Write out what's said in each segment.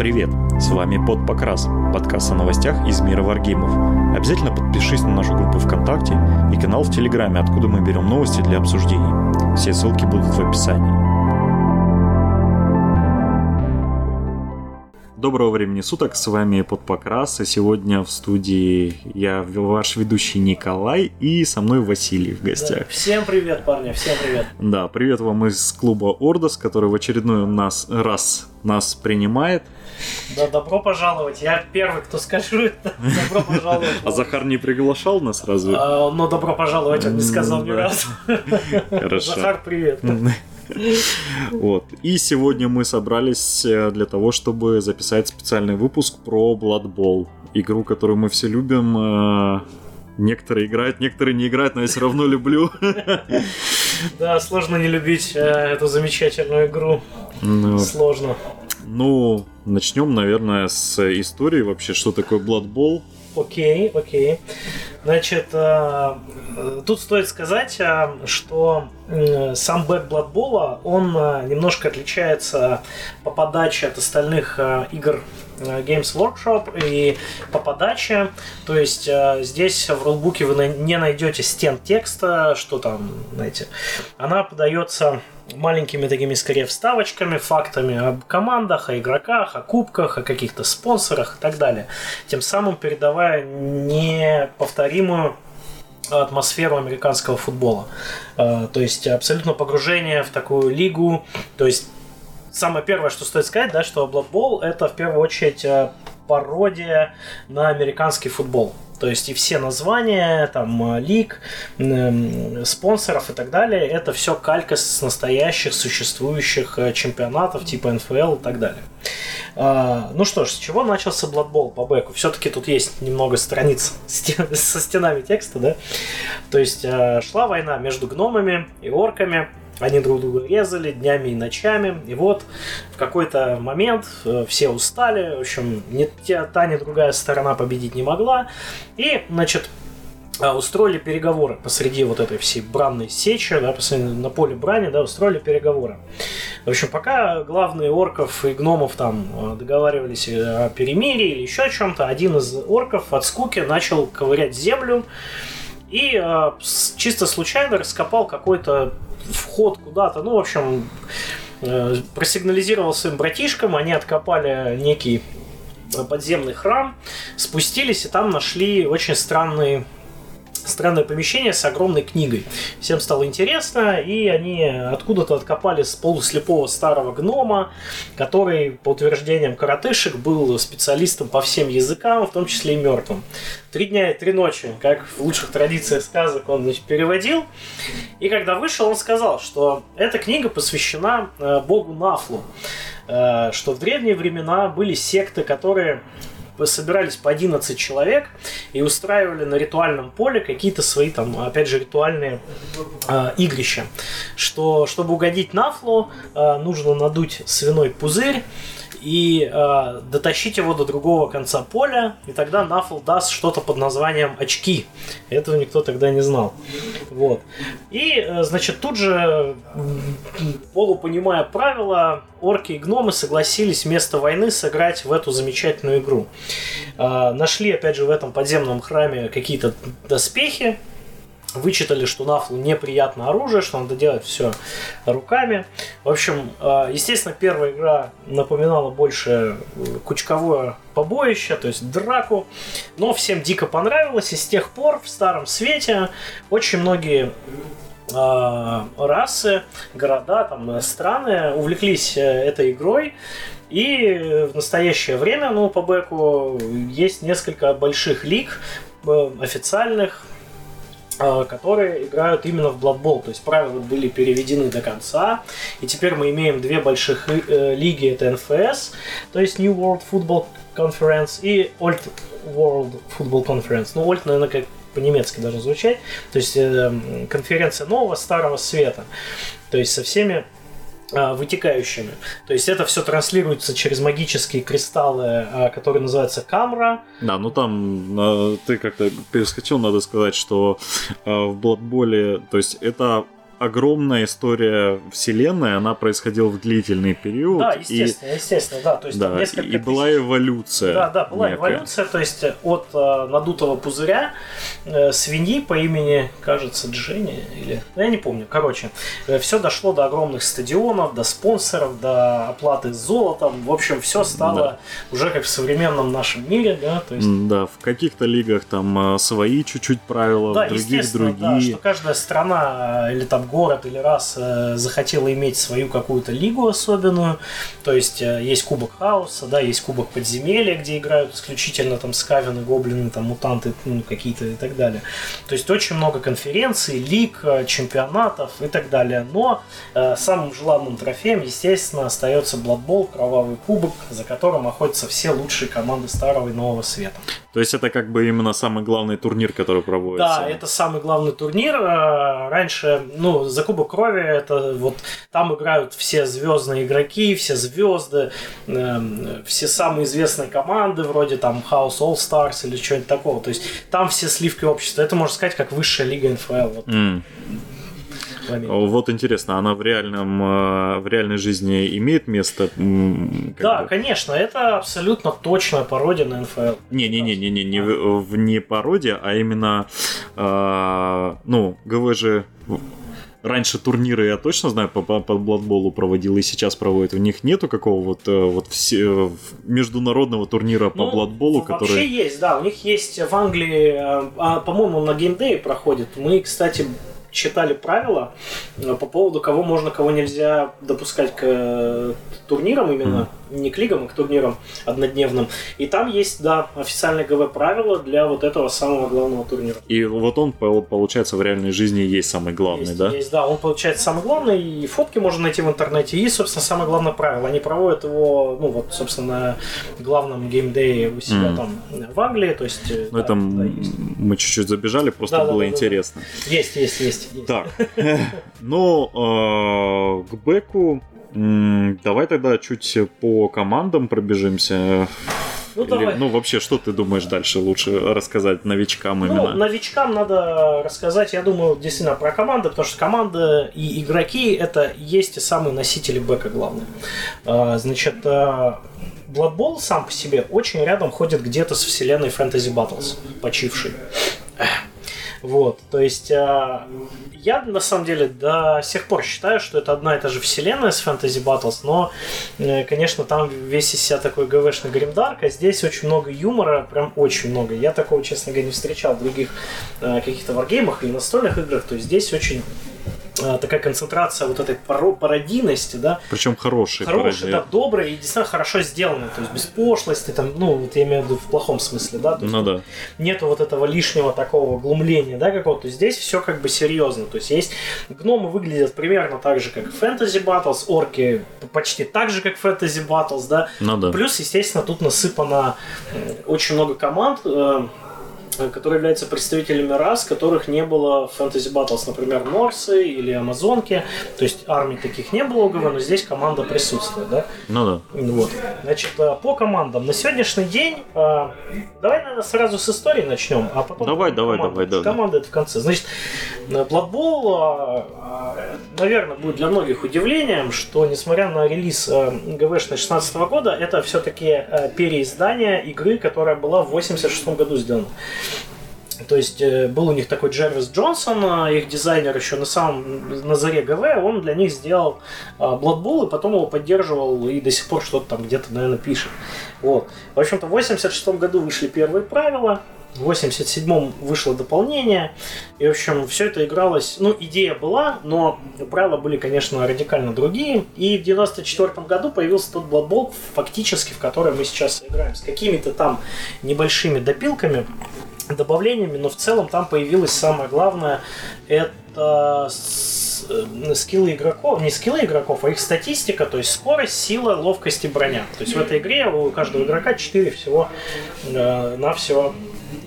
Привет! С вами Под Покрас, подкаст о новостях из мира варгеймов. Обязательно подпишись на нашу группу ВКонтакте и канал в Телеграме, откуда мы берем новости для обсуждений. Все ссылки будут в описании. Доброго времени суток, с вами Под Покрас, и сегодня в студии я ваш ведущий Николай и со мной Василий в гостях. Да, всем привет, парни, всем привет. Да, привет вам из клуба Ордос, который в очередной нас, раз нас принимает. Да, добро пожаловать. Я первый, кто скажу это. Добро пожаловать. А Захар не приглашал нас сразу? А, ну, добро пожаловать, он не сказал ни разу. Хорошо. Захар, привет. Вот. И сегодня мы собрались э, для того, чтобы записать специальный выпуск про Blood Bowl. Игру, которую мы все любим. Э, некоторые играют, некоторые не играют, но я все равно люблю. Да, сложно не любить э, эту замечательную игру. Ну, сложно. Ну, начнем, наверное, с истории вообще, что такое Blood Bowl. Окей, окей. Значит, э, тут стоит сказать, э, что сам бэк Blood он э, немножко отличается по подаче от остальных игр Games Workshop и по подаче. То есть здесь в рулбуке вы не найдете стен текста, что там, знаете. Она подается маленькими такими скорее вставочками, фактами об командах, о игроках, о кубках, о каких-то спонсорах и так далее. Тем самым передавая неповторимую атмосферу американского футбола. А, то есть абсолютно погружение в такую лигу. То есть самое первое, что стоит сказать, да, что Blood Bowl это в первую очередь а, пародия на американский футбол. То есть и все названия, там, э, лиг, спонсоров и так далее, это все калька с настоящих существующих э, чемпионатов типа НФЛ и так далее. А, ну что ж, с чего начался Blood по бэку? Все-таки тут есть немного страниц со стенами текста, да? То есть э, шла война между гномами и орками, они друг друга резали днями и ночами. И вот в какой-то момент э, все устали. В общем, ни та, ни другая сторона победить не могла. И, значит, э, устроили переговоры посреди вот этой всей бранной сечи, да, на поле брани, да, устроили переговоры. В общем, пока главные орков и гномов там э, договаривались о перемирии или еще о чем-то, один из орков от скуки начал ковырять землю и э, чисто случайно раскопал какой-то вход куда-то. Ну, в общем, э, просигнализировал своим братишкам, они откопали некий подземный храм, спустились и там нашли очень странный странное помещение с огромной книгой. Всем стало интересно, и они откуда-то откопали с полуслепого старого гнома, который, по утверждениям коротышек, был специалистом по всем языкам, в том числе и мертвым. Три дня и три ночи, как в лучших традициях сказок, он значит, переводил. И когда вышел, он сказал, что эта книга посвящена э, богу Нафлу, э, что в древние времена были секты, которые собирались по 11 человек и устраивали на ритуальном поле какие-то свои там, опять же, ритуальные э, игрища. Что, чтобы угодить Нафлу, э, нужно надуть свиной пузырь, и э, дотащить его до другого конца поля, и тогда Нафл даст что-то под названием очки. Этого никто тогда не знал. Вот. И, э, значит, тут же, полупонимая правила, орки и гномы согласились вместо войны сыграть в эту замечательную игру. Э, нашли, опять же, в этом подземном храме какие-то доспехи, вычитали, что Нафлу неприятно оружие, что надо делать все руками. В общем, э, естественно, первая игра напоминала больше э, кучковое побоище, то есть драку, но всем дико понравилось, и с тех пор в Старом Свете очень многие э, расы, города, там, страны увлеклись этой игрой, и в настоящее время, ну, по бэку есть несколько больших лиг официальных, которые играют именно в Blood Bowl. То есть правила были переведены до конца. И теперь мы имеем две больших э, лиги. Это НФС, то есть New World Football Conference и Old World Football Conference. Ну, Old, наверное, как по-немецки должно звучать. То есть э, конференция нового старого света. То есть со всеми а, вытекающими. То есть это все транслируется через магические кристаллы, а, которые называются камра. Да, ну там ты как-то перескочил, надо сказать, что а, в Blood Bowl, то есть это огромная история вселенной, она происходила в длительный период. Да, естественно, и, естественно, да. То есть, да, несколько и была эволюция. Да, да, была некая. эволюция, то есть от э, надутого пузыря э, свиньи по имени, кажется, Дженни, или... Я не помню, короче. Э, все дошло до огромных стадионов, до спонсоров, до оплаты золотом. В общем, все стало да. уже как в современном нашем мире, да, то есть... Да, в каких-то лигах там э, свои чуть-чуть правила, да, в других другие. Да, что каждая страна э, или там город или раз захотела иметь свою какую-то лигу особенную. То есть есть Кубок Хаоса, да, есть Кубок Подземелья, где играют исключительно там скавины, гоблины, там мутанты, ну, какие-то и так далее. То есть очень много конференций, лиг, чемпионатов и так далее. Но э, самым желанным трофеем, естественно, остается Blood Bowl, кровавый кубок, за которым охотятся все лучшие команды старого и нового света. То есть это как бы именно самый главный турнир, который проводится? Да, это самый главный турнир. Э, раньше, ну, за Кубок Крови, это вот там играют все звездные игроки, все звезды, э, все самые известные команды, вроде там House All Stars или что-нибудь такого. То есть там все сливки общества. Это, можно сказать, как высшая лига НФЛ. Вот. Mm. Вот интересно, она в реальном э, в реальной жизни имеет место? Да, бы? конечно, это абсолютно точная пародия на НФЛ. Не, не, не, не, не, не в не пародия, а именно, э, ну, ГВ же раньше турниры, я точно знаю, по, по, по Бладболу проводил и сейчас проводят. В них нету какого вот, э, вот все, международного турнира по ну, Бладболу, который... Вообще есть, да. У них есть в Англии, а, по-моему, на геймдее проходит. Мы, кстати, читали правила э, по поводу кого можно, кого нельзя допускать к э, турнирам именно, mm. не к лигам, а к турнирам однодневным. И там есть, да, официальное ГВ правила для вот этого самого главного турнира. И вот он, получается, в реальной жизни есть самый главный, есть, да? Есть, да, он получается самый главный, и фотки можно найти в интернете, и, собственно, самое главное правило. Они проводят его, ну, вот, собственно, на главном геймдее у себя mm. там в Англии, то есть... Ну, да, это да, мы чуть-чуть забежали, просто да, было да, да, интересно. Да. Есть, есть, есть есть. Так. Но ну, э, к Беку давай тогда чуть по командам пробежимся. Ну, Или, давай. ну, вообще, что ты думаешь дальше лучше рассказать новичкам ну, именно? Ну, новичкам надо рассказать, я думаю, действительно про команды, потому что команда и игроки это есть и самые носители бэка главные. А, значит, э, Blood Bowl сам по себе очень рядом ходит где-то с вселенной Fantasy Battles, почившей. Вот, то есть э, я на самом деле до сих пор считаю, что это одна и та же вселенная с Fantasy Battles, но, э, конечно, там весь из себя такой ГВшный гримдарк, а здесь очень много юмора, прям очень много. Я такого, честно говоря, не встречал в других э, каких-то варгеймах или настольных играх, то есть здесь очень такая концентрация вот этой пародийности, да. Причем хорошие. Хорошие, да, добрые и действительно хорошо сделанные, то есть без пошлости, там, ну, вот я имею в виду в плохом смысле, да. То есть, ну да. Нету вот этого лишнего такого глумления, да, какого-то. Здесь все как бы серьезно. То есть есть гномы выглядят примерно так же, как в Fantasy Battles, орки почти так же, как в Fantasy Battles, да. Ну да. Плюс, естественно, тут насыпано очень много команд, э, Э, которые являются представителями рас, которых не было в Fantasy Battles, например, Норсы или Амазонки. То есть армий таких не было у ГВ, но здесь команда присутствует, да? Ну да. Вот. Значит, э, по командам. На сегодняшний день, э, давай, наверное, сразу с истории начнем, а потом... Давай, давай, давай, давай. Команда это в конце. Значит, Blood Bowl, наверное, будет для многих удивлением, что, несмотря на релиз ГВшной 16 года, это все-таки переиздание игры, которая была в 86 году сделана. То есть э, был у них такой Джервис Джонсон, а, их дизайнер еще на самом на заре ГВ, он для них сделал а, Blood и потом его поддерживал и до сих пор что-то там где-то, наверное, пишет. Вот. В общем-то, в 86 году вышли первые правила, в 87-м вышло дополнение. И, в общем, все это игралось... Ну, идея была, но правила были, конечно, радикально другие. И в 94 году появился тот Blood Bowl, фактически, в который мы сейчас играем. С какими-то там небольшими допилками добавлениями, но в целом там появилось самое главное, это э, скиллы игроков, не скиллы игроков, а их статистика, то есть скорость, сила, ловкость и броня. То есть в этой игре у каждого игрока 4 всего э, на все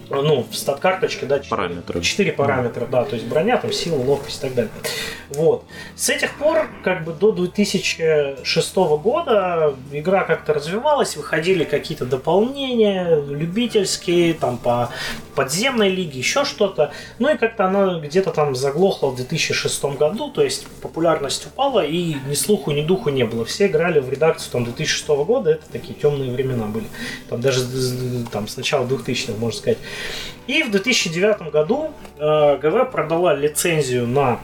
ну, в стат-карточке, да, 4 параметра. 4 параметра, да, то есть броня, там, сила, ловкость и так далее. Вот. С этих пор, как бы до 2006 года, игра как-то развивалась, выходили какие-то дополнения, любительские, там по подземной лиге, еще что-то. Ну и как-то она где-то там заглохла в 2006 году, то есть популярность упала и ни слуху, ни духу не было. Все играли в редакцию там 2006 года, это такие темные времена были. Там даже там с начала 2000-х, можно сказать. И в 2009 году э, ГВ продала лицензию на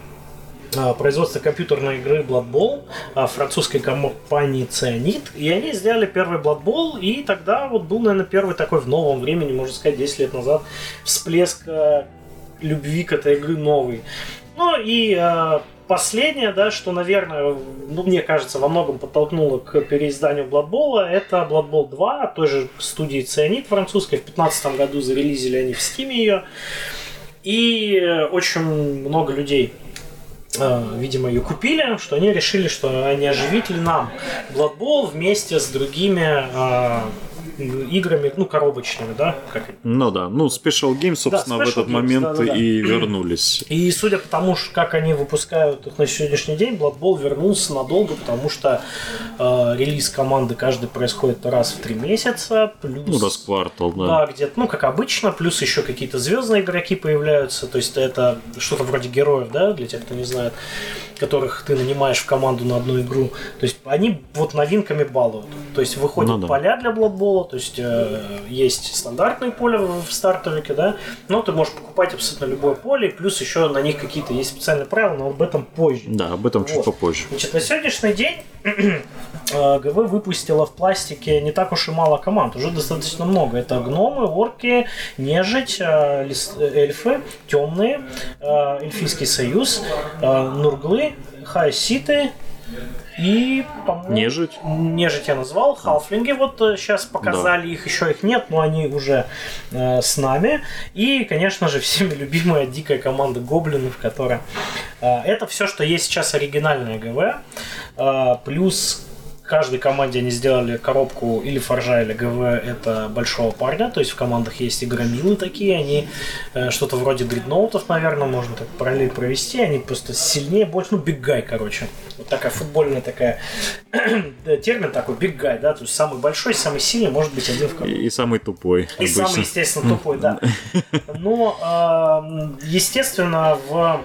э, производство компьютерной игры Blood Bowl э, французской компании Цианид. И они сделали первый Blood Bowl, и тогда вот был, наверное, первый такой в новом времени, можно сказать, 10 лет назад, всплеск э, любви к этой игры новый. Ну и э, последнее, да, что, наверное, ну, мне кажется, во многом подтолкнуло к переизданию Blood это Blood Bowl 2, той же студии Цианид французской. В 2015 году зарелизили они в Steam ее. И очень много людей э, видимо, ее купили, что они решили, что они оживить ли нам Blood вместе с другими э, играми, ну, коробочными, да? Как... Ну да, ну, Special Games, собственно, да, Special в этот Games, момент да, да, да. и вернулись. И судя по тому, как они выпускают их на сегодняшний день, Blood Bowl вернулся надолго, потому что э, релиз команды каждый происходит раз в три месяца, плюс... Ну, раз квартал, да. Да, где-то, ну, как обычно, плюс еще какие-то звездные игроки появляются, то есть это что-то вроде героев, да, для тех, кто не знает которых ты нанимаешь в команду на одну игру. То есть они вот новинками балуют. То есть выходят ну, да. поля для Blood то есть э, есть стандартные поля в стартовике, да, но ты можешь покупать абсолютно любое поле, плюс еще на них какие-то есть специальные правила, но об этом позже. Да, об этом вот. чуть попозже. Значит, на сегодняшний день ГВ выпустила в пластике не так уж и мало команд, уже достаточно много. Это гномы, орки, нежить, э, эльфы, темные, э, эльфийский союз, нурглы, хайситы, и, по-моему... Нежить. Нежить я назвал. Халфлинги вот сейчас показали, да. их еще их нет, но они уже э, с нами. И, конечно же, всеми любимая дикая команда гоблинов, которая... Э, это все, что есть сейчас оригинальное ГВ. Э, плюс каждой команде они сделали коробку или форжа, или ГВ это большого парня. То есть в командах есть игромилы такие, они э, что-то вроде дредноутов, наверное, можно так параллель провести. Они просто сильнее, больше, ну, биггай, короче. Вот такая футбольная такая термин такой, биггай, да, то есть самый большой, самый сильный может быть один в команде. И, и самый тупой. И обычно. самый, естественно, тупой, да. Но, э, естественно, в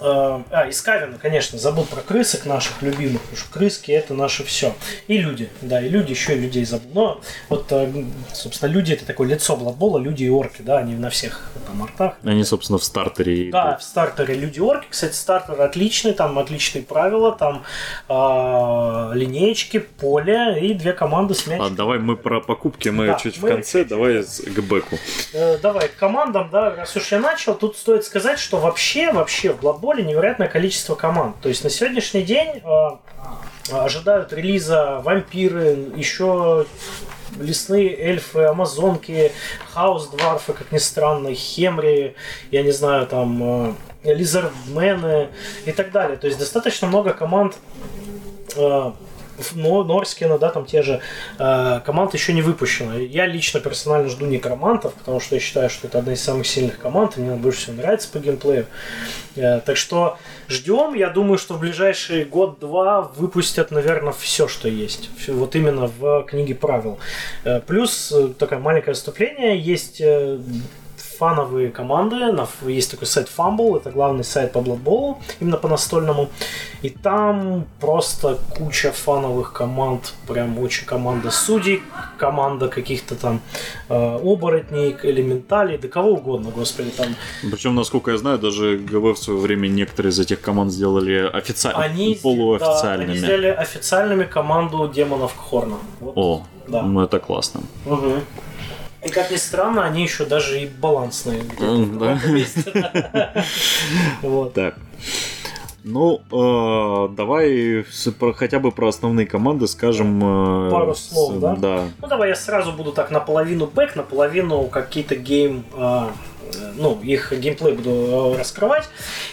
а, из Кавина, конечно, забыл про крысок наших любимых, потому что крыски это наше все. И люди, да, и люди, еще и людей забыл. Но вот, э, собственно, люди это такое лицо Бладбола, люди и орки, да, они на всех там артах. Они, собственно, в стартере. Да, в стартере люди-орки. Кстати, стартер отличный, там отличные правила, там э, линеечки, поле и две команды с мячиком. А давай мы про покупки, мы да, чуть мы в конце, чуть... давай к бэку. Э, давай, к командам, да, раз уж я начал, тут стоит сказать, что вообще, вообще в Blood более невероятное количество команд. То есть на сегодняшний день э, ожидают релиза вампиры, еще лесные эльфы, амазонки, хаос дварфы, как ни странно, хемри, я не знаю, там э, лизардмены и так далее. То есть достаточно много команд э, но Норскина, да, там те же э, команд еще не выпущено. Я лично персонально жду некромантов, потому что я считаю, что это одна из самых сильных команд, и мне больше всего нравится по геймплею. Э, так что ждем, я думаю, что в ближайший год-два выпустят, наверное, все, что есть. Вот именно в книге правил. Э, плюс э, такое маленькое вступление, есть э, фановые команды. Есть такой сайт Fumble, это главный сайт по Blood именно по настольному. И там просто куча фановых команд, прям очень команда судей, команда каких-то там э, оборотней, элементалей, да кого угодно, господи, там. Причем, насколько я знаю, даже ГВ в свое время некоторые из этих команд сделали официально, они, полуофициальными. Да, они сделали официальными команду демонов Кхорна. Вот. О, да. ну это классно. Угу. И как ни странно, они еще даже и балансные. Вот. Так. Ну, э, давай про, хотя бы про основные команды скажем. Э, Пару слов, с, да? Да. Ну, давай я сразу буду так наполовину бэк, наполовину какие-то гейм... Э, ну, их геймплей буду э, раскрывать.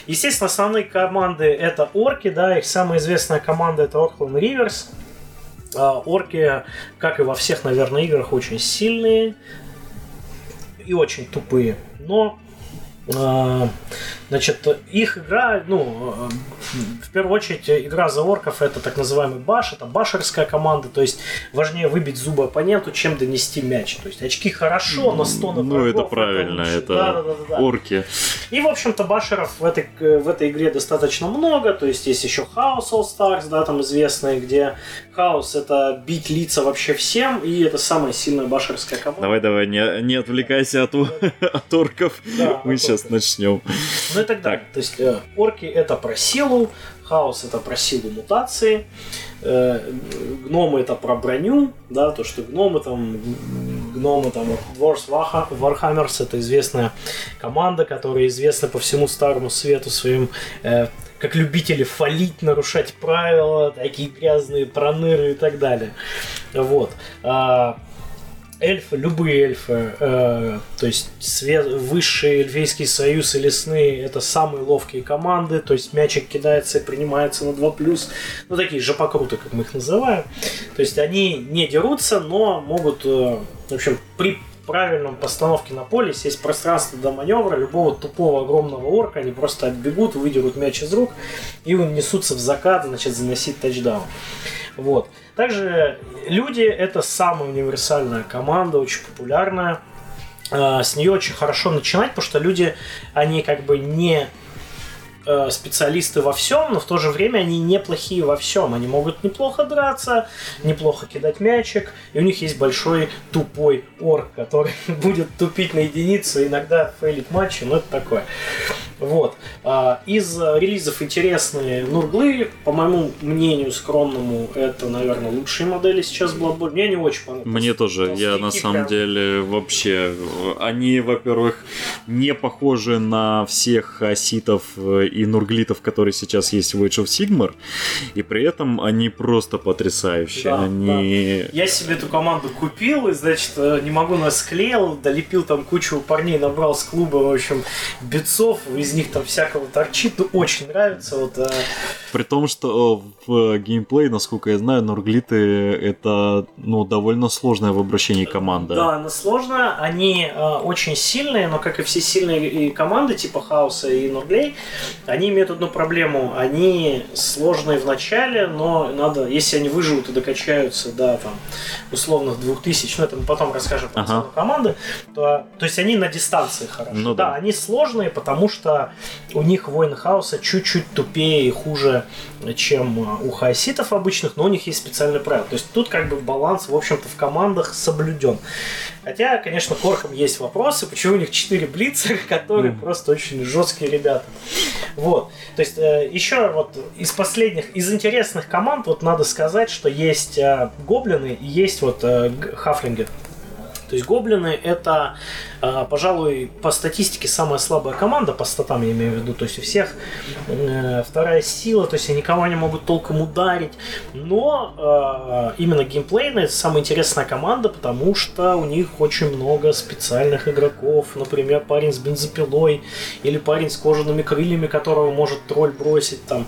Естественно, основные команды это орки, да, их самая известная команда это Orkland Rivers. А, орки, как и во всех, наверное, играх, очень сильные и очень тупые. Но А, значит, их игра, ну, в первую очередь, игра за орков это так называемый баш, это башерская команда, то есть важнее выбить зубы оппоненту, чем донести мяч. То есть очки хорошо, но 100 на Ну, это правильно, это, это да, да, да, орки. И, в общем-то, башеров в этой, в этой игре достаточно много, то есть есть еще House All Stars, да, там известные, где Хаос это бить лица вообще всем, и это самая сильная башерская команда. Давай, давай, не, не отвлекайся от, от орков. Да, Мы сейчас сейчас начнем. Ну и так далее. Так. То есть э, орки это про силу, хаос это про силу мутации, э, гномы это про броню, да, то, что гномы там, гномы там, Dwarves Warhammers это известная команда, которая известна по всему старому свету своим э, как любители фалить, нарушать правила, такие грязные проныры и так далее. Вот. А, эльфы, любые эльфы, э, то есть свет, высший эльфийский союз и лесные, это самые ловкие команды, то есть мячик кидается и принимается на 2+, ну такие жопокруты, как мы их называем. То есть они не дерутся, но могут, э, в общем, при правильном постановке на поле, если есть пространство до маневра, любого тупого огромного орка, они просто отбегут, выдерут мяч из рук и несутся в закат, значит, заносить тачдаун. Вот. Также люди это самая универсальная команда, очень популярная. А, с нее очень хорошо начинать, потому что люди, они как бы не э, специалисты во всем, но в то же время они неплохие во всем. Они могут неплохо драться, неплохо кидать мячик, и у них есть большой тупой орк, который будет тупить на единицу, иногда фейлить матчи, но это такое. Вот. А, из релизов интересные Нурглы, по моему мнению скромному, это, наверное, лучшие модели сейчас Bloodborne. Мне не очень понравилось. Мне тоже. Я на самом прям... деле вообще... Они, во-первых, не похожи на всех оситов и нурглитов, которые сейчас есть в Age of Sigmar, и при этом они просто потрясающие. Да, они... да. Я себе эту команду купил, и, значит, э, не могу нас склеил, долепил там кучу парней, набрал с клуба, в общем, бецов, из них там всякого торчит, ну, очень нравится. Вот, а... При том, что э, в геймплей, насколько я знаю, нурглиты это ну, довольно сложная в обращении команда. Да, она сложная, они э, очень сильные, но как и все сильные команды типа Хаоса и Нурглей, они имеют одну проблему. Они сложные в начале, но надо, если они выживут и докачаются до там, условных 2000, ну это мы потом расскажем про ага. команды, то, то есть они на дистанции хорошо. Ну, да. да, они сложные, потому что у них воины хаоса чуть-чуть тупее и хуже, чем у хаоситов обычных, но у них есть специальные правила. То есть тут как бы баланс, в общем-то, в командах соблюден. Хотя, конечно, Корком есть вопросы, почему у них 4 блица, которые mm. просто очень жесткие ребята. Вот. То есть, э, еще вот из последних, из интересных команд, вот надо сказать, что есть э, гоблины и есть вот э, хафлинги. То есть гоблины это, а, пожалуй, по статистике самая слабая команда, по статам я имею в виду. То есть у всех э, вторая сила, то есть они никого не могут толком ударить. Но а, именно геймплейная это самая интересная команда, потому что у них очень много специальных игроков. Например, парень с бензопилой или парень с кожаными крыльями, которого может тролль бросить там.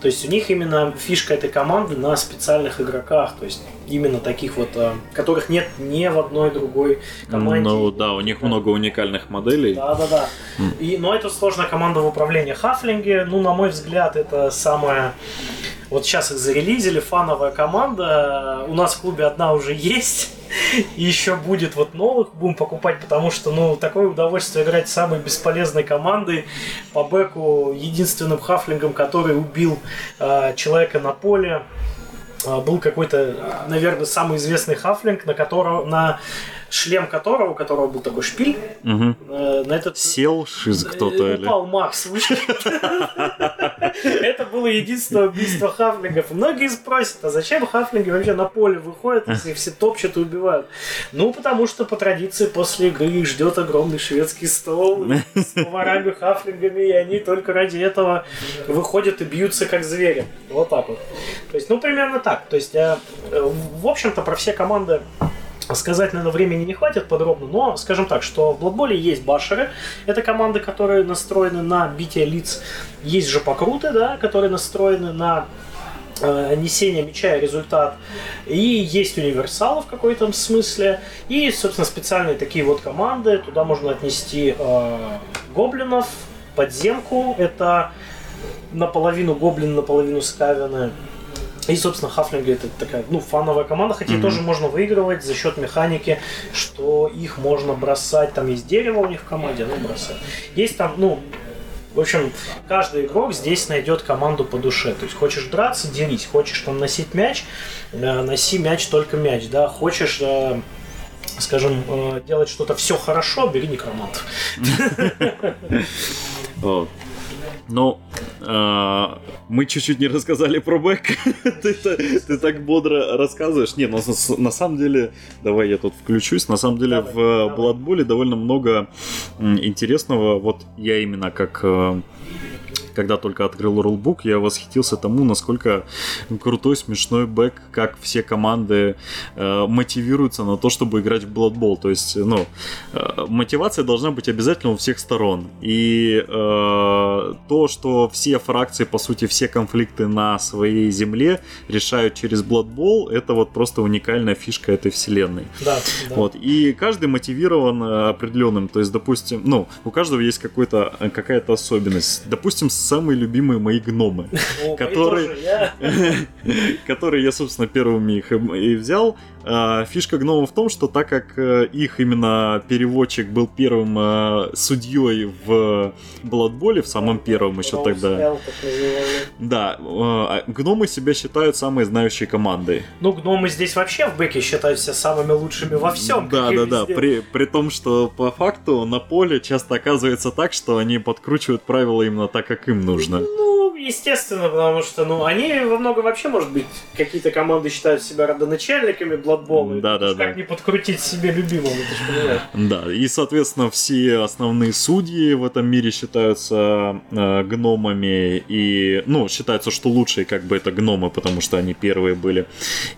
То есть у них именно фишка этой команды на специальных игроках, то есть именно таких вот, э, которых нет ни в одной другой команде. Ну да, у них да. много уникальных моделей. Да, да, да. Mm. И, но это сложная команда в управлении Хафлинге. Ну, на мой взгляд, это самая вот сейчас их зарелизили, фановая команда. У нас в клубе одна уже есть. И еще будет вот новых будем покупать, потому что, ну, такое удовольствие играть с самой бесполезной командой по бэку, единственным хафлингом, который убил э, человека на поле. Э, был какой-то, наверное, самый известный хафлинг, на которого на шлем которого, у которого был такой шпиль, угу. э, на этот... Сел шиз кто-то э, Упал или... Макс, Это было единственное убийство хафлингов. Многие спросят, а зачем хафлинги вообще на поле выходят, если все топчут и убивают? Ну, потому что по традиции после игры их ждет огромный шведский стол с поварами хафлингами, и они только ради этого выходят и бьются как звери. Вот так вот. То есть, ну, примерно так. То есть, э, в общем-то, про все команды Сказать, наверное, времени не хватит подробно, но скажем так, что в Blood есть башеры, это команды, которые настроены на битие лиц, есть же покруты, да, которые настроены на э, несения мяча и результат. И есть универсалы в какой-то смысле. И, собственно, специальные такие вот команды. Туда можно отнести э, гоблинов, подземку. Это наполовину гоблин, наполовину скавины. И, собственно, Хафлинги это такая, ну, фановая команда, хотя mm-hmm. тоже можно выигрывать за счет механики, что их можно бросать, там есть дерево у них в команде, ну, бросать. Есть там, ну, в общем, каждый игрок здесь найдет команду по душе. То есть хочешь драться, делись. Хочешь там носить мяч, э, носи мяч только мяч, да. Хочешь э, скажем, э, делать что-то все хорошо, бери некромант. Ну, э, мы чуть-чуть не рассказали про бэк. ты, ты так бодро рассказываешь. Не, но ну, на, на самом деле, давай я тут включусь. На самом деле давай, в давай. Blood Bowl довольно много интересного. Вот я именно как э, когда только открыл рулбук, я восхитился тому, насколько крутой, смешной бэк, как все команды э, мотивируются на то, чтобы играть в Blood Bowl. То есть, ну, э, мотивация должна быть обязательно у всех сторон. И э, то, что все фракции, по сути, все конфликты на своей земле решают через Blood Bowl, это вот просто уникальная фишка этой вселенной. Да, да. Вот. И каждый мотивирован э, определенным. То есть, допустим, ну, у каждого есть какой-то, э, какая-то особенность. Допустим, самые любимые мои гномы, которые, которые я, собственно, первыми их и взял. А, фишка гномов в том, что так как э, их именно переводчик был первым э, судьей в Бладболе, в самом первом еще тогда. Да, э, а гномы себя считают самой знающей командой. Ну, гномы здесь вообще в бэке считаются самыми лучшими во всем. Да, да, да. При, при том, что по факту на поле часто оказывается так, что они подкручивают правила именно так, как им нужно. Ну, естественно, потому что, ну, они во много вообще, может быть, какие-то команды считают себя родоначальниками, Blood Да, да, да. Как не подкрутить себе любимого, ты понимаешь. Да, и, соответственно, все основные судьи в этом мире считаются э, гномами, и, ну, считается, что лучшие как бы это гномы, потому что они первые были.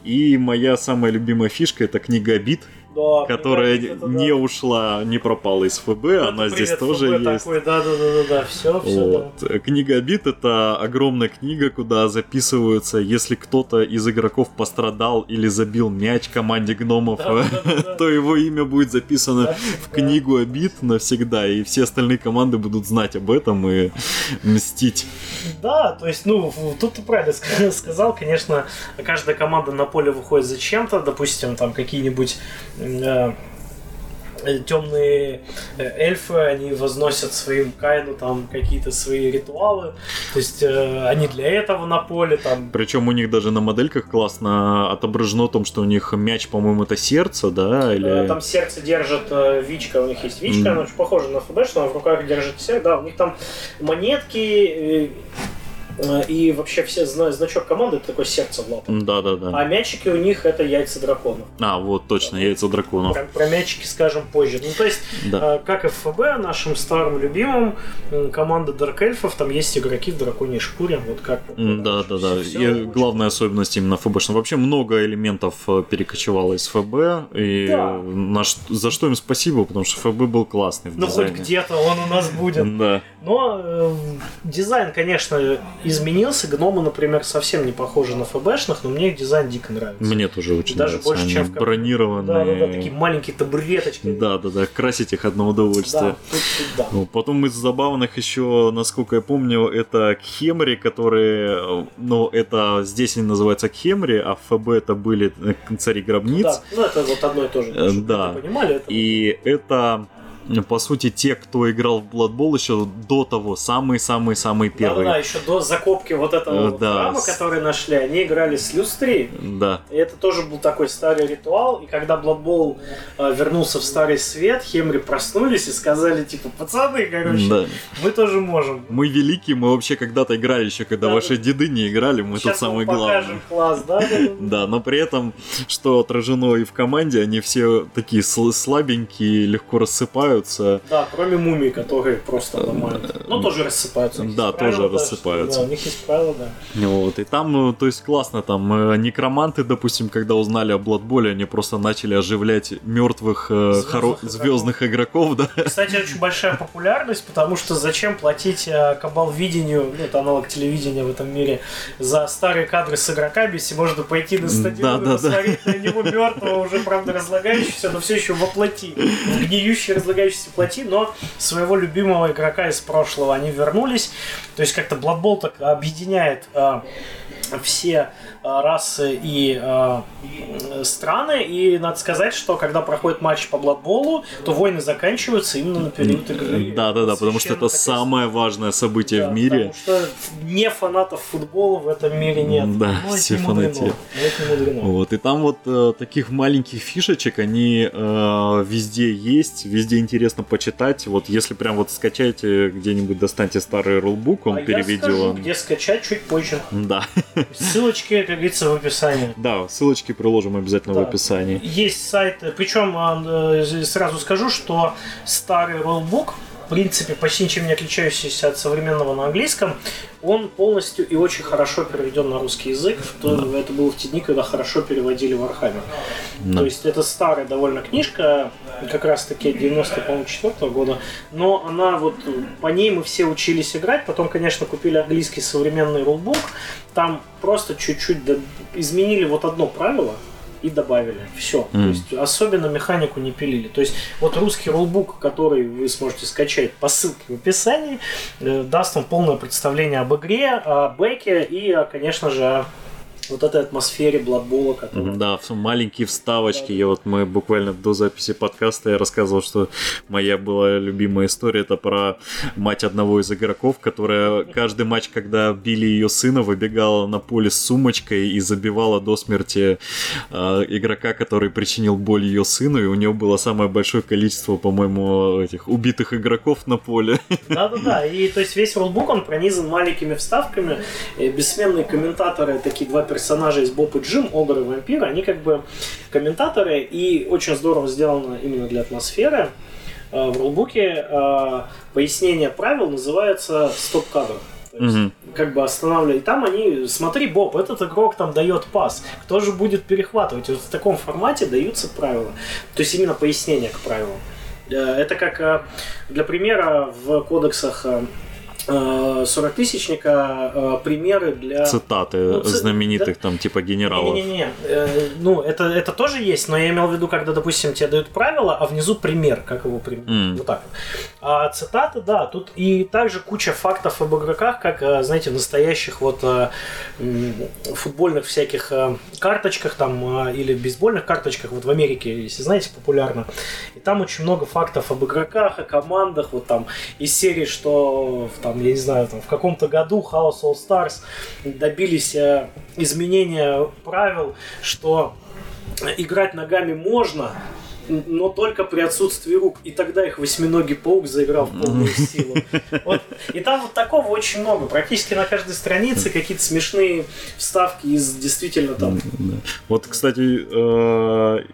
И моя самая любимая фишка это книга обид, да, которая это, не да. ушла, не пропала из ФБ, это она здесь тоже ФБ есть. Такой, да, да, да, да, да, все, все. Вот. Да. Книга обид это огромная книга, куда записываются, если кто-то из игроков пострадал или забил мяч команде гномов, да, да, да, да. то его имя будет записано да, в книгу обид навсегда, и все остальные команды будут знать об этом и мстить. Да, то есть, ну, тут ты правильно сказал, конечно, каждая команда на поле выходит за чем-то, допустим, там какие-нибудь темные э, эльфы, они возносят своим Кайну там какие-то свои ритуалы, то есть э, они для этого на поле там. Причем у них даже на модельках классно отображено о том, что у них мяч, по-моему, это сердце, да, или... Там сердце держит э, Вичка, у них есть Вичка, mm. она очень похожа на ФБ, что она в руках держит сердце, да, у них там монетки, э, Э, и вообще все знают, значок команды это такое сердце в лапах. Да, да, да. А мячики у них это яйца драконов. А, вот точно, да. яйца драконов. Про, про мячики скажем позже. Ну, то есть, да. э, как и в ФБ, нашим старым любимым, команда Дарк Эльфов, там есть игроки в драконьей шкуре. Вот как. Да, да, да. И главная особенность именно ФБ, что вообще много элементов э, перекочевало из ФБ. И да. на, за что им спасибо, потому что ФБ был классный в Ну, хоть где-то он у нас будет. Да. Но э, дизайн, конечно, изменился. Гномы, например, совсем не похожи на ФБшных, но мне их дизайн дико нравится. Мне тоже очень Даже нравится. больше, Они чем в бронированные. Да, да, да, такие маленькие табуреточки. Да, да, да, красить их одно удовольствие. Да, тут, тут, да. Ну, потом из забавных еще, насколько я помню, это Кхемри, которые, ну, это здесь они называются Кхемри, а в ФБ это были цари гробниц. Да, ну это вот одно и то же. Да. Понимали это? И это по сути, те, кто играл в Blood Bowl еще до того, самые-самые-самые первые. Да, да, еще до закопки вот этого э, да. храма, который нашли, они играли с люстри. Да. И это тоже был такой старый ритуал. И когда Blood Bowl э, вернулся в старый свет, Хемри проснулись и сказали, типа, пацаны, короче, да. мы тоже можем. Мы великие, мы вообще когда-то играли еще, когда да, ваши да. деды не играли, мы Сейчас тут самые главные. класс, да? Да, но при этом, что отражено и в команде, они все такие слабенькие, легко рассыпаются рассыпаются. Да, кроме мумий, которые просто ломают. Но тоже рассыпаются. Да, тоже рассыпаются. Да, у них есть правила, да. Вот, и там, ну, то есть классно, там э, некроманты, допустим, когда узнали о Бладболе, они просто начали оживлять мертвых э, хоро- звездных игроков, да. Кстати, очень большая популярность, потому что зачем платить э, кабал видению, ну, это аналог телевидения в этом мире, за старые кадры с игроками, если можно пойти на стадион Да, да, и посмотреть на него мертвого, уже, правда, разлагающегося, но все еще воплоти. В гниющей разлагающейся плоти, но своего любимого игрока из прошлого они вернулись. То есть как-то Blood так объединяет э, все расы и э, э, страны. И надо сказать, что когда проходит матч по Бладболу, то войны заканчиваются именно на период игры. Да, да, да, потому что это самое важное событие Да, в мире. Потому что не фанатов футбола в этом мире нет. Да, Но это все фанатеют. Не мудрено. Вот, и там вот э, таких маленьких фишечек, они э, везде есть, везде интересно почитать. Вот если прям вот скачаете где-нибудь, достаньте старый рулбук, он а я переведен. скажу, где скачать чуть позже. Да, Ссылочки, как говорится, в описании. да, ссылочки приложим обязательно в Да. описании. Есть сайты, причем э, сразу скажу, что старый rulebook, в принципе, почти ничем не отличающийся от современного на английском, он полностью и очень хорошо переведен на русский язык. То Это было в те дни, когда хорошо переводили Warhammer. Да. То есть это старая довольно книжка, как раз таки 94 года, но она вот, по ней мы все учились играть, потом, конечно, купили английский современный рулбук, там просто чуть-чуть изменили вот одно правило, и добавили. Все. То Мгм. есть особенно механику не пилили. То есть вот русский рулбук, который вы сможете скачать по ссылке в описании, э, даст вам полное представление об игре, о бэке и, конечно же, о вот этой атмосфере Бладбола, которая Мгм, Да, маленькие вставочки. Я вот мы буквально до записи подкаста я рассказывал, что моя была любимая история это про мать одного из игроков, которая каждый матч, когда били ее сына, выбегала на поле с сумочкой и забивала до смерти э, игрока, который причинил боль ее сыну, и у нее было самое большое количество, по-моему, этих убитых игроков на поле. Да-да-да, и то есть весь рулбук, он пронизан маленькими вставками. И бессменные комментаторы, такие два персонажа из Боб и Джим, Огр и Вампир, они как бы комментаторы, и очень здорово сделано именно для атмосферы. Э, В рулбуке э, пояснение правил называется стоп-кадр. То есть, Мгм. как бы останавливать. И там они, смотри, Боб, этот игрок там дает пас. Кто же будет перехватывать? Вот в таком формате даются правила. То есть именно пояснение к правилам. Э, Это как, для примера, в кодексах э, э, 40 тысячника э, примеры для... Цитаты Ну, ци- знаменитых там типа генералов. Не-не-не, э, ну это, это тоже есть, но я имел в виду, когда, допустим, тебе дают правила, а внизу пример, как его пример. М. Вот так. А цитаты, да, тут и также куча фактов об игроках, как, э, знаете, в настоящих вот э, футбольных всяких э, карточках там или бейсбольных карточках, вот в Америке, если знаете, популярно. И там очень много фактов об игроках, о командах, вот там из серии, что там, я не знаю, там, в каком-то году House All Stars добились изменения правил, что играть ногами можно, но только при отсутствии рук. И тогда их восьминогий паук заиграл в полную силу. Вот. И там вот такого очень много. Практически на каждой странице какие-то смешные вставки из действительно там. Вот, кстати, э,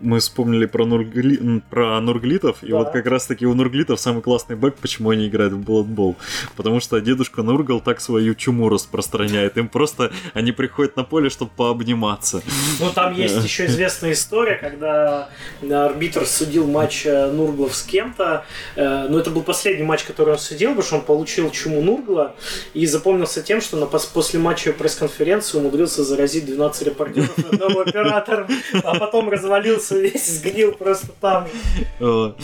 мы вспомнили про, нургли... про нурглитов, и Да. вот как раз-таки у нурглитов самый классный бэк, почему они играют в Blood Bowl. Потому что дедушка Нургал так свою чуму распространяет. Им просто, они приходят на поле, чтобы пообниматься. Ну, там есть еще известная история, когда э, арбитр судил матч э, Нурглов с кем-то. Э, Но это был последний матч, который он судил, потому что он получил чуму Нургла и запомнился тем, что на пос- после матча пресс-конференции умудрился заразить 12 репортеров и одного оператора, а потом развалился весь, сгнил просто там. Вот.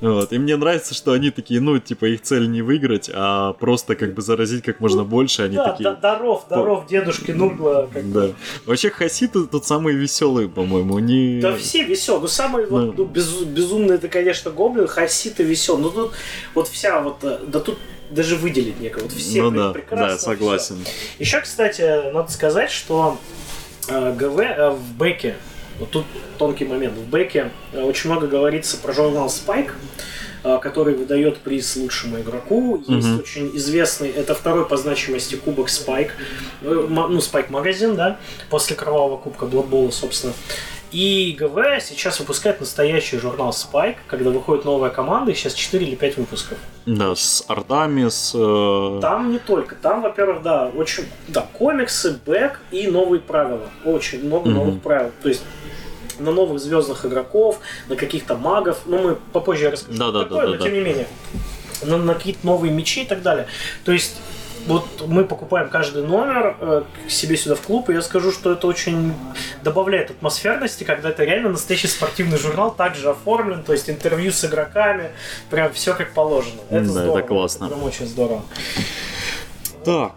Вот. И мне нравится, что они такие, ну, типа, их цель не выиграть, а просто как бы заразить как можно больше. Они Да, такие... да, даров, даров дедушки Нургла. как. Да. Вообще хаситы тут самые веселые, по-моему. Они... Да все веселые. Ну, самый вот, Ну. ну, без- безумный это, конечно, гоблин, хаситы весел. Но тут вот вся вот, э, да тут даже выделить некого. Вот все ну да, прекрасно. да, согласен. Еще, кстати, надо сказать, что э, ГВ э, в бэке, вот тут тонкий момент, в бэке э, очень много говорится про журнал Spike, э, который выдает приз лучшему игроку. Есть Мгм. очень известный, это второй по значимости кубок Spike, э, ну, Spike магазин, да, после кровавого кубка Blood собственно. И ГВ сейчас выпускает настоящий журнал Spike, когда выходит новая команда, и сейчас 4 или 5 выпусков. Да, с артами, с... э, Там не только. Там, во-первых, да, очень... Да, комиксы, бэк и новые правила. Очень много Мгм. новых правил. То есть на новых звездных игроков, на каких-то магов. Ну, мы попозже я расскажу, что Да-да-да-да-да. такое, но тем не менее. На, на какие-то новые мечи и так далее. То есть вот мы покупаем каждый номер э, себе сюда в клуб, и я скажу, что это очень добавляет атмосферности, когда это реально настоящий спортивный журнал, также оформлен, то есть интервью с игроками, прям все как положено. Это Да, это здорово. классно. Прям очень здорово. Так,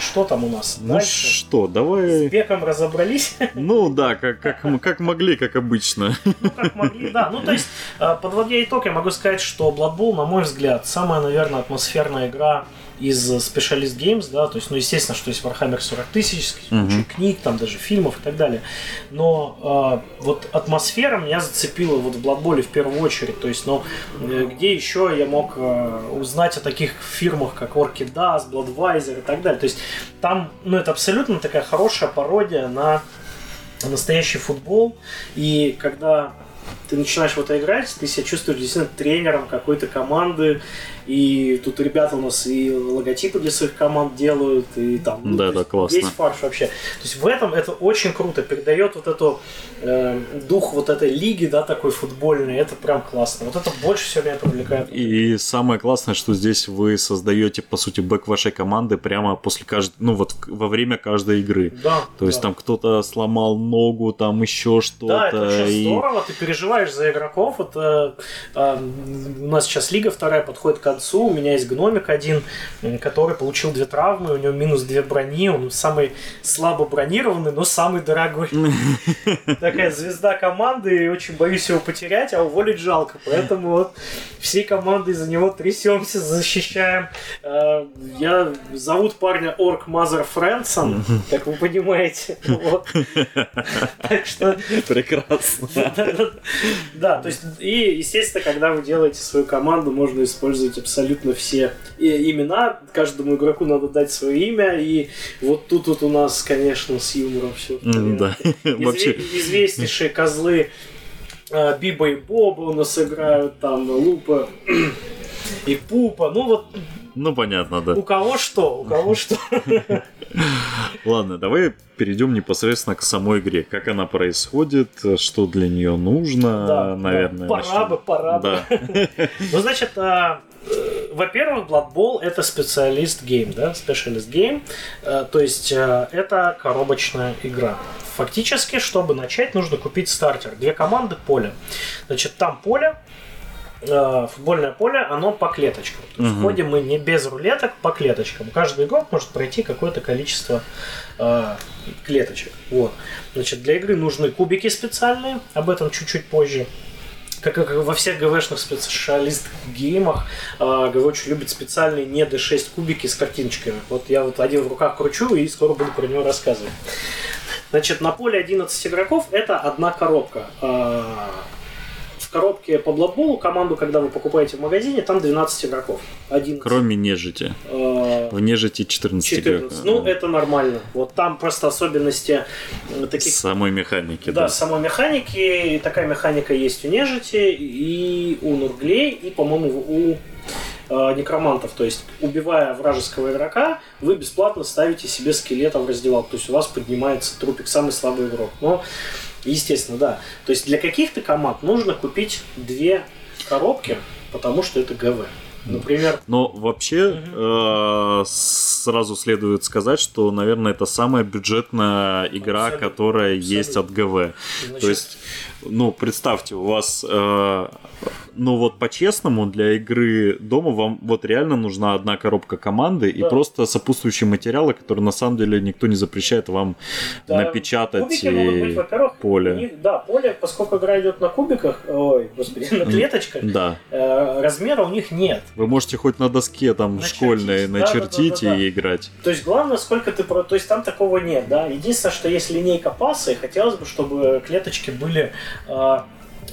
Что там у нас ну дальше? что, С давай... Беком разобрались, Ну да, как, как, как могли, как обычно. ну как могли, да. Ну то есть, э, подводя итог, я могу сказать, что Blood Bowl, на мой взгляд, самая, наверное, атмосферная игра из Specialist Games, да, то есть, ну, естественно, что есть Warhammer 40 тысяч, куча книг, там даже фильмов и так далее, но э, вот атмосфера меня зацепила вот в Blood Bowl в первую очередь, то есть, ну, э, где еще я мог э, узнать о таких фирмах, как Orchid Dust, Bloodweiser и так далее, то есть, там, ну, это абсолютно такая хорошая пародия на настоящий футбол, и когда ты начинаешь в это играть, ты себя чувствуешь действительно тренером какой-то команды, и тут ребята у нас и логотипы для своих команд делают, и там ну, Да, да, классно. весь фарш вообще. То есть в этом это очень круто, передает вот эту э, дух вот этой лиги, да, такой футбольной, это прям классно. Вот это больше всего меня привлекает. И самое классное, что здесь вы создаете, по сути, бэк вашей команды прямо после каждой, ну вот во время каждой игры. Да, То есть да. там кто-то сломал ногу, там еще что-то. Да, это очень и- здорово, ты переживаешь за игроков. Вот, э, э, у нас сейчас лига вторая подходит к концу, у меня есть гномик один, который получил две травмы, у него минус две брони, он самый слабо бронированный, но самый дорогой. Такая звезда команды, и очень боюсь его потерять, а уволить жалко. Поэтому вот всей командой за него трясемся, защищаем. Э, Я зовут парня Орк Мазер Фрэнсон, как вы понимаете. Так что Прекрасно. да, то есть, и, естественно, когда вы делаете свою команду, можно использовать абсолютно все имена. Каждому игроку надо дать свое имя. И вот тут вот у нас, конечно, с юмором все. Да, вообще. Известнейшие козлы э, Биба и Боба у нас играют, там Лупа и Пупа. Ну вот Ну понятно, да. у кого что, у кого что. Ладно, давай перейдем непосредственно к самой игре. Как она происходит, что для нее нужно, Да, наверное. да. Пора начнем. бы, пора бы. Да. Ну, значит, а, во-первых, Blood Bowl это специалист гейм, да, specialist game, Э, то есть э, это коробочная игра. Фактически, чтобы начать, нужно купить стартер. Две команды, поле. Значит, там поле, э, футбольное поле, оно по клеточкам. То есть ходим мы не без рулеток, по клеточкам. Каждый игрок может пройти какое-то количество э, клеточек. Вот. Значит, для игры нужны кубики специальные, об этом чуть-чуть позже. Как, как во всех ГВшных специалист геймах, э, ГВ очень любит специальные не D6 кубики с картиночками. Вот я вот один в руках кручу и скоро буду про него рассказывать. Значит, на поле 11 игроков это одна коробка. В коробке по Бладболу команду, когда вы покупаете в магазине, там 12 игроков. 11. Кроме нежити. Э, В нежити 14, 14. игроков. Ну, это нормально. Вот там просто особенности э, таких Самой механики, да, да. самой механики. И такая механика есть у нежити, и у нурглей, и, по-моему, у э, некромантов. То есть, убивая вражеского игрока, вы бесплатно ставите себе скелета в раздевалку. То есть, у вас поднимается трупик, самый слабый игрок. Но, естественно, да. То есть, для каких-то команд нужно купить две коробки, потому что это ГВ. Например, Но вообще э, сразу следует сказать, что, наверное, это самая бюджетная игра, Абсолютно. которая есть от ГВ. значит, То есть, ну, представьте, у вас, э, ну вот по-честному, для игры дома вам вот реально нужна одна коробка команды и Да. просто сопутствующие материалы, которые на самом деле никто не запрещает вам Да, напечатать Кубики могут быть, и во-первых, поле. них- да, поле, поскольку игра идет на кубиках, ой, господи, на клеточках, Да. э, размера у них нет. Вы можете хоть на доске там Начертить. школьной Да, да, начертить да, да, да. и играть. То есть главное, сколько ты про... То есть там такого нет, да. Единственное, что есть линейка паса, и хотелось бы, чтобы клеточки были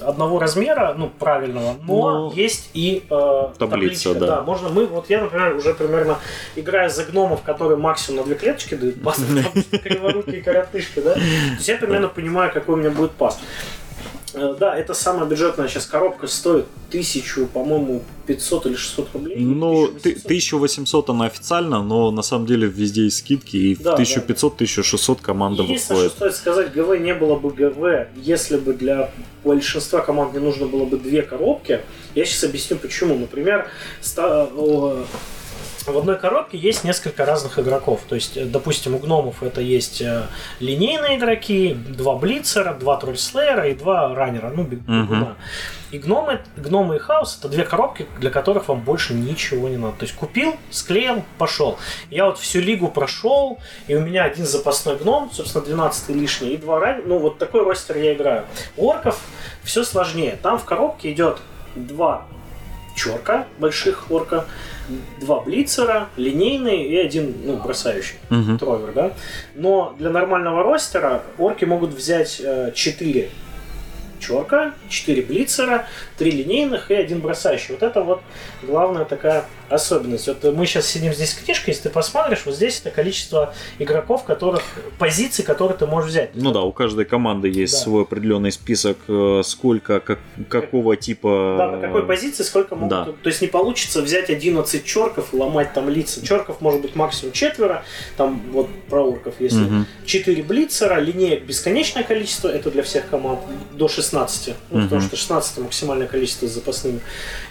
одного размера, ну, правильного, но, но... есть и э, таблица, табличка. да. да. Можно мы, вот я, например, уже примерно играю за гномов, которые максимум на две клеточки дают пас, криворукие коротышки, да. То есть я примерно понимаю, какой у меня будет пас. Э, да, это самая бюджетная сейчас коробка стоит тысячу, по-моему, 500 или 600 рублей. Ну, 1800 она официально, но на самом деле везде есть скидки, и да, в 1500-1600 команда Единственное, выходит. что стоит сказать, ГВ не было бы ГВ, если бы для большинства команд не нужно было бы две коробки. Я сейчас объясню почему. Например, в одной коробке есть несколько разных игроков. То есть, э, допустим, у гномов это есть э, линейные игроки, два блицера, два тролльслеера и два раннера, ну, бегуна. Uh-huh. И гномы, гномы и хаос это две коробки, для которых вам больше ничего не надо. То есть купил, склеил, пошел. Я вот всю лигу прошел, и у меня один запасной гном, собственно, 12 лишний, и два раннера. Ну, вот такой ростер я играю. У орков все сложнее. Там в коробке идет два черка, больших орка, два блицера, линейный и один, ну, бросающий, угу. тровер, да. Но для нормального ростера орки могут взять э, 4 черка, 4 блицера, 3 линейных и один бросающий. Вот это вот главная такая особенность. Вот мы сейчас сидим здесь с книжкой, если ты посмотришь, вот здесь это количество игроков, которых, позиций, которые ты можешь взять. Ну да, у каждой команды есть да. свой определенный список, э, сколько, как, какого типа... Да, на какой позиции сколько могут... Да. То есть не получится взять 11 черков и ломать там лица. Черков может быть максимум четверо, там вот про орков, если угу. 4 блицера, линеек бесконечное количество, это для всех команд, до 16, ну, угу. потому что 16 максимальное количество с запасными.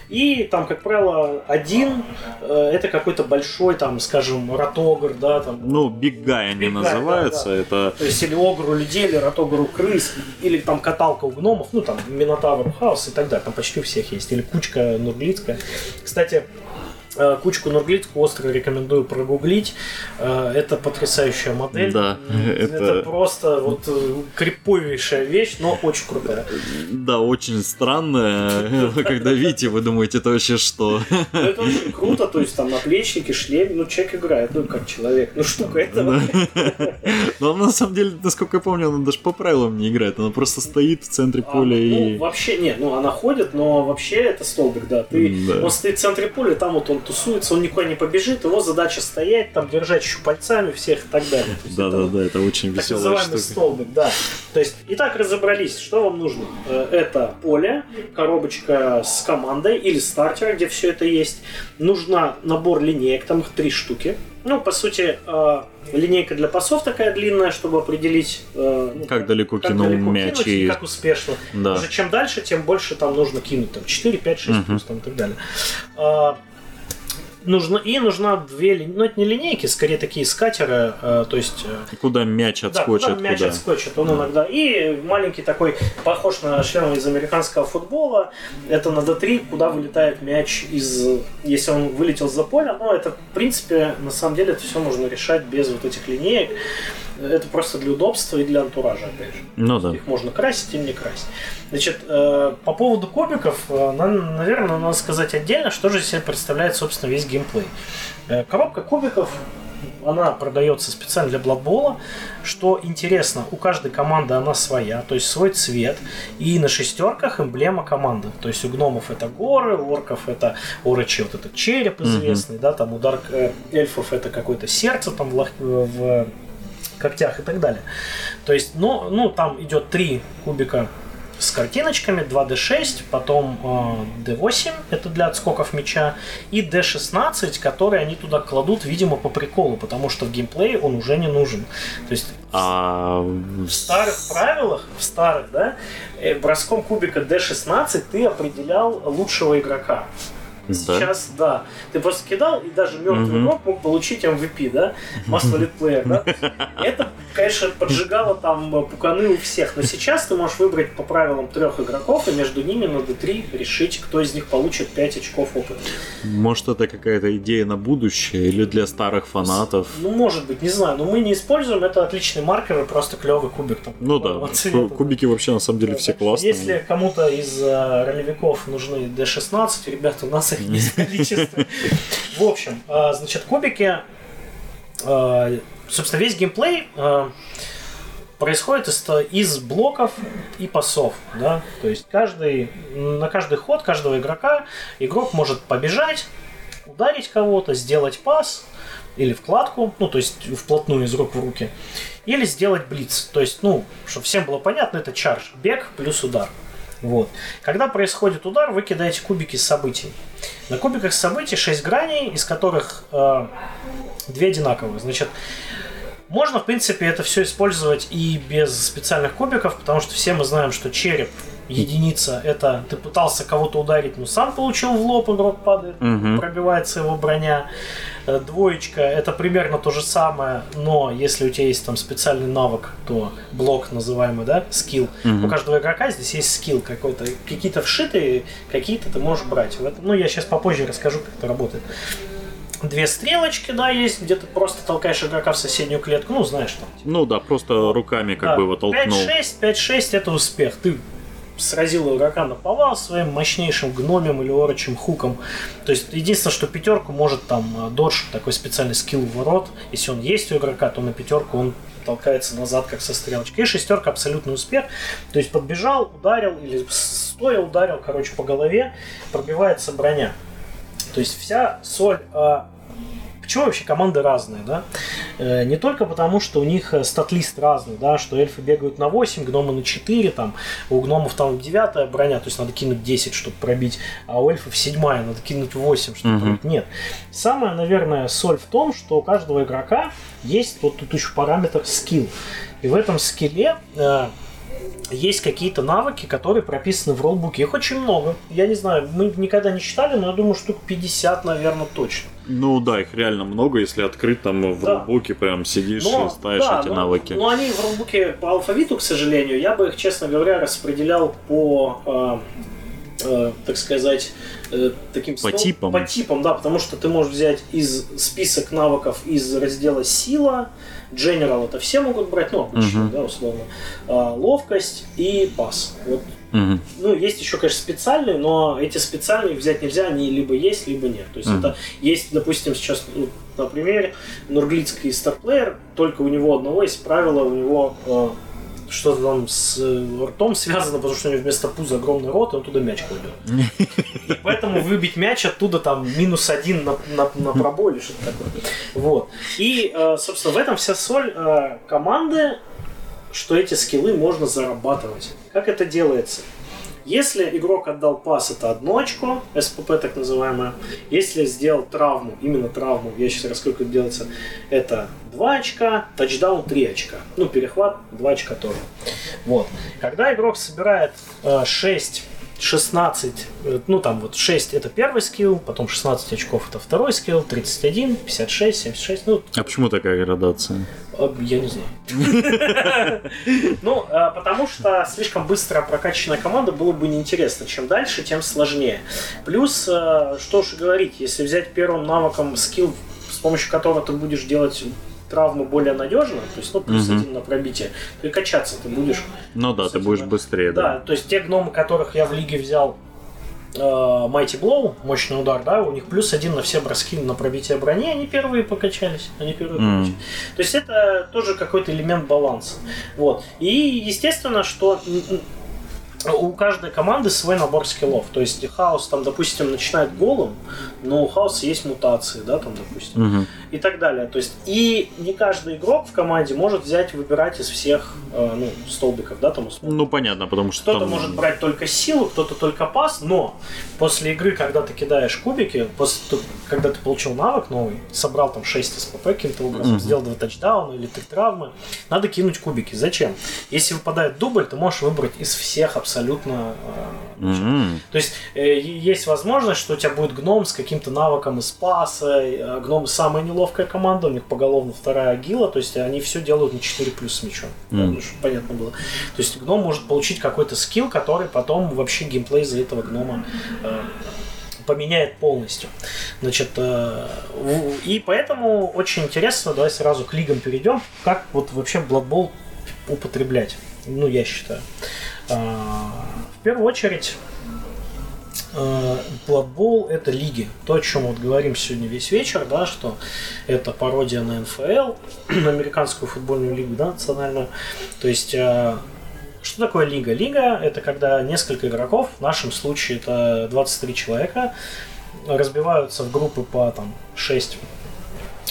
И там, как правило, один э, это какой-то большой, там, скажем, ротогр, да, там. Ну, биггай они называются. Да, да. Это... То есть или огр у людей, или ротогр у крыс, или там каталка у гномов, ну там Минотавр Хаус и так далее. Там почти у всех есть. Или кучка нурглицкая. Кстати, кучку Нурглитку остро рекомендую прогуглить. Э, это потрясающая модель. Да, это... это просто вот э, криповейшая вещь, но очень крутая. Да, очень странная. Когда видите, вы думаете, это вообще что? Ну, это очень круто, то есть там наплечники, шлем, ну человек играет, ну как человек, ну штука это. Но на самом деле, насколько я помню, она даже по правилам не играет, она просто стоит в центре а, поля и... Ну, вообще, нет, ну она ходит, но вообще это столбик, да. Ты, он стоит в центре поля, там вот он тусуется, он никуда не побежит, его задача стоять, там держать щупальцами всех и так далее. Да, да, да, это очень веселая штука. столбик, да. То есть, итак, разобрались, что вам нужно. Э, это поле, коробочка с командой или стартер, где все это есть. Нужна набор линеек, там их три штуки. Ну, по сути, э, линейка для пасов такая длинная, чтобы определить, э, ну, как, далеко как кинул далеко мяч кинуть, и как успешно. Да. Уже чем дальше, тем больше там нужно кинуть, там 4, 5, 6 угу. плюс там и так далее нужно, и нужна две, ну это не линейки, скорее такие скатеры, э, то есть... Э, куда мяч отскочит. Да, куда мяч куда? отскочит, он иногда. И маленький такой, похож на шлем из американского футбола, это на D3, куда вылетает мяч из... Если он вылетел за поля, но это, в принципе, на самом деле, это все можно решать без вот этих линеек. Это просто для удобства и для антуража, опять же. Ну да. Их можно красить или не красить. Значит, э, по поводу кубиков, э, наверное, надо сказать отдельно, что же себе представляет, собственно, весь геймплей. Э, коробка кубиков она продается специально для Бладбола. Что интересно, у каждой команды она своя, то есть свой цвет. И на шестерках эмблема команды. То есть у гномов это горы, у орков это орочи, вот этот череп известный, mm-hmm. да, там у дарк эльфов это какое-то сердце там в, в когтях и так далее. То есть, ну, ну там идет три кубика с картиночками, 2D6, потом э, D8, это для отскоков мяча, и D16, который они туда кладут, видимо, по приколу, потому что в геймплее он уже не нужен. То есть а... в старых правилах, в старых, да, э, броском кубика D16 ты определял лучшего игрока. Сейчас, да. Ты просто кидал, и даже мертвый игрок мог получить MVP, да? Most литплеер, да? Это, конечно, поджигало там пуканы у всех. Но сейчас ты можешь выбрать по правилам трех игроков, и между ними на D3 решить, кто из них получит 5 очков опыта. Может, это какая-то идея на будущее или для старых фанатов? Ну, может быть, не знаю. Но мы не используем. Это отличный маркер и просто клевый кубик. Там, ну да, кубики вообще на самом деле да, все классные. Если кому-то из uh, ролевиков нужны D16, ребята, у нас количество. В общем, а, значит, кубики, а, собственно, весь геймплей а, происходит из, из блоков и пасов, да, то есть каждый, на каждый ход каждого игрока игрок может побежать, ударить кого-то, сделать пас или вкладку, ну, то есть вплотную из рук в руки, или сделать блиц, то есть, ну, чтобы всем было понятно, это чарж, бег плюс удар. Вот. Когда происходит удар, вы кидаете кубики событий. На кубиках событий 6 граней, из которых э, 2 одинаковые. Значит, можно, в принципе, это все использовать и без специальных кубиков, потому что все мы знаем, что череп единица это ты пытался кого-то ударить, но сам получил в лоб, игрок падает, угу. пробивается его броня. Э, двоечка это примерно то же самое, но если у тебя есть там специальный навык, то блок называемый, да, скилл. Угу. У каждого игрока здесь есть скилл какой-то, какие-то вшитые, какие-то ты можешь брать. Ну, я сейчас попозже расскажу, как это работает две стрелочки, да, есть, где ты просто толкаешь игрока в соседнюю клетку, ну, знаешь там. Типа. Ну да, просто руками как да. бы его толкнул. 5-6, 5-6 это успех. Ты сразил игрока на повал своим мощнейшим гномем или орочим хуком. То есть единственное, что пятерку может там э, додж, такой специальный скилл ворот. Если он есть у игрока, то на пятерку он толкается назад, как со стрелочкой. И шестерка абсолютный успех. То есть подбежал, ударил или стоя ударил, короче, по голове, пробивается броня. То есть вся соль э, Почему вообще команды разные, да? Э, не только потому, что у них э, стат-лист разный, да, что эльфы бегают на 8, гномы на 4, там, у гномов там 9 броня, то есть надо кинуть 10, чтобы пробить, а у эльфов 7 надо кинуть 8, чтобы mm-hmm. пробить. Нет. Самая, наверное, соль в том, что у каждого игрока есть вот тут еще параметр скилл. И в этом скилле э, есть какие-то навыки, которые прописаны в роллбуке. Их очень много. Я не знаю, мы никогда не считали, но я думаю, штук 50, наверное, точно. Ну да, их реально много, если открыть там в да. роллбуке, прям сидишь но, и ставишь да, эти но, навыки. Но они в роллбуке по алфавиту, к сожалению, я бы их, честно говоря, распределял по, э, э, так сказать, э, таким по стол, типам. По типам, да, потому что ты можешь взять из список навыков из раздела сила, General это все могут брать, ну, обычно, uh-huh. да, условно. А, ловкость и пас. Вот. Uh-huh. Ну, есть еще, конечно, специальные, но эти специальные взять нельзя, они либо есть, либо нет. То есть uh-huh. это есть, допустим, сейчас, ну, на примере, нурглицкий старплеер, только у него одного есть правило, у него э, что-то там с э, ртом связано, потому что у него вместо пуза огромный рот, и он туда мяч кладет. И поэтому выбить мяч оттуда там минус один на, на, на пробой или что-то такое. Вот. И, э, собственно, в этом вся соль э, команды, что эти скиллы можно зарабатывать. Как это делается? Если игрок отдал пас, это одно очко, СПП так называемое. Если сделал травму, именно травму, я сейчас расскажу, как делается, это 2 очка, тачдаун 3 очка. Ну, перехват 2 очка тоже. Вот. Когда игрок собирает э, 6 16, э, ну там вот 6 это первый скилл, потом 16 очков это второй скилл, 31, 56, 76. Ну, а почему такая градация? А, я не знаю. Ну, а, потому что слишком быстро прокачанная команда было бы неинтересно. Чем дальше, тем сложнее. Плюс, э, что уж говорить, если взять первым навыком скилл, с помощью которого ты будешь делать травму более надежно, то есть, ну, плюс угу. один на пробитие, то и качаться ты будешь. Ну да, ты будешь быстрее, да. Да, то есть те гномы, которых я в лиге взял э, Mighty Blow, мощный удар, да, у них плюс один на все броски на пробитие брони, они первые покачались, они первые mm. покачались. То есть это тоже какой-то элемент баланса. Вот. И естественно, что у каждой команды свой набор скиллов. То есть хаос там, допустим, начинает голым, но у хаоса есть мутации, да, там, допустим, угу. и так далее. То есть и не каждый игрок в команде может взять выбирать из всех э, ну, столбиков, да, там условно. Ну понятно, потому что кто-то там... может брать только силу, кто-то только пас, но после игры, когда ты кидаешь кубики, после, когда ты получил навык новый, собрал там 6 СПП каким-то образом, угу. сделал 2 тачдауна или 3 травмы, надо кинуть кубики. Зачем? Если выпадает дубль, ты можешь выбрать из всех абсолютно абсолютно... Mm-hmm. То есть э, есть возможность, что у тебя будет гном с каким-то навыком из спаса. Э, гном самая неловкая команда, у них поголовно вторая агила, то есть они все делают на 4 плюс с мячом. Mm-hmm. Чтобы понятно было. То есть гном может получить какой-то скилл, который потом вообще геймплей за этого гнома поменяет полностью. Значит, э, и поэтому очень интересно, давай сразу к лигам перейдем, как вот вообще Blood Bowl употреблять. Ну, я считаю. А, в первую очередь, э, Blood это лиги. То, о чем вот говорим сегодня весь вечер, да, что это пародия на НФЛ, на американскую футбольную лигу, да, национальную. То есть э, что такое лига? Лига это когда несколько игроков, в нашем случае это 23 человека, разбиваются в группы по там 6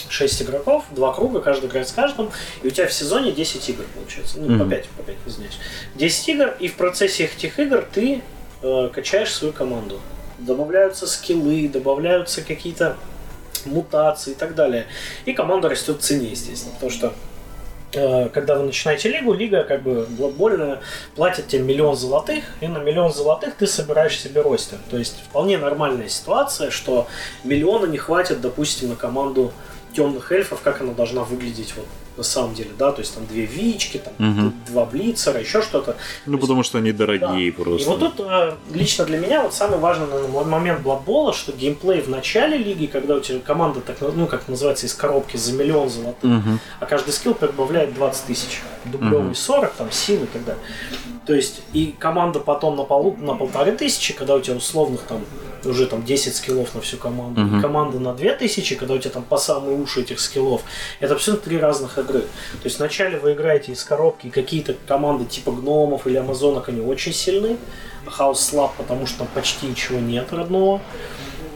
6 игроков, два круга, каждый играет с каждым, и у тебя в сезоне 10 игр получается. Ну, mm-hmm. по 5, по 5, извиняюсь. 10 игр, и в процессе этих игр ты э, качаешь свою команду. Добавляются скиллы, добавляются какие-то мутации и так далее. И команда растет в цене, естественно, потому что э, когда вы начинаете лигу, лига как бы глобальная платит тебе миллион золотых, и на миллион золотых ты собираешь себе ростер. То есть вполне нормальная ситуация, что миллиона не хватит, допустим, на команду темных эльфов, как она должна выглядеть вот на самом деле, да, то есть там две вички, там угу. два блицера, еще что-то. Ну, то потому есть, что они дорогие да. просто. И вот тут э, лично для меня вот самый важный наверное, момент Бладбола, что геймплей в начале лиги, когда у тебя команда, так, ну, как называется, из коробки за миллион золотых, угу. а каждый скилл прибавляет 20 тысяч, дублевый угу. 40, там, силы и так далее. То есть, и команда потом на, полу, на полторы тысячи, когда у тебя условных там уже там 10 скиллов на всю команду, uh-huh. и команда на 2000, когда у тебя там по самые уши этих скиллов, это абсолютно три разных игры. То есть вначале вы играете из коробки, какие-то команды типа гномов или амазонок, они очень сильны, хаос слаб, потому что там почти ничего нет родного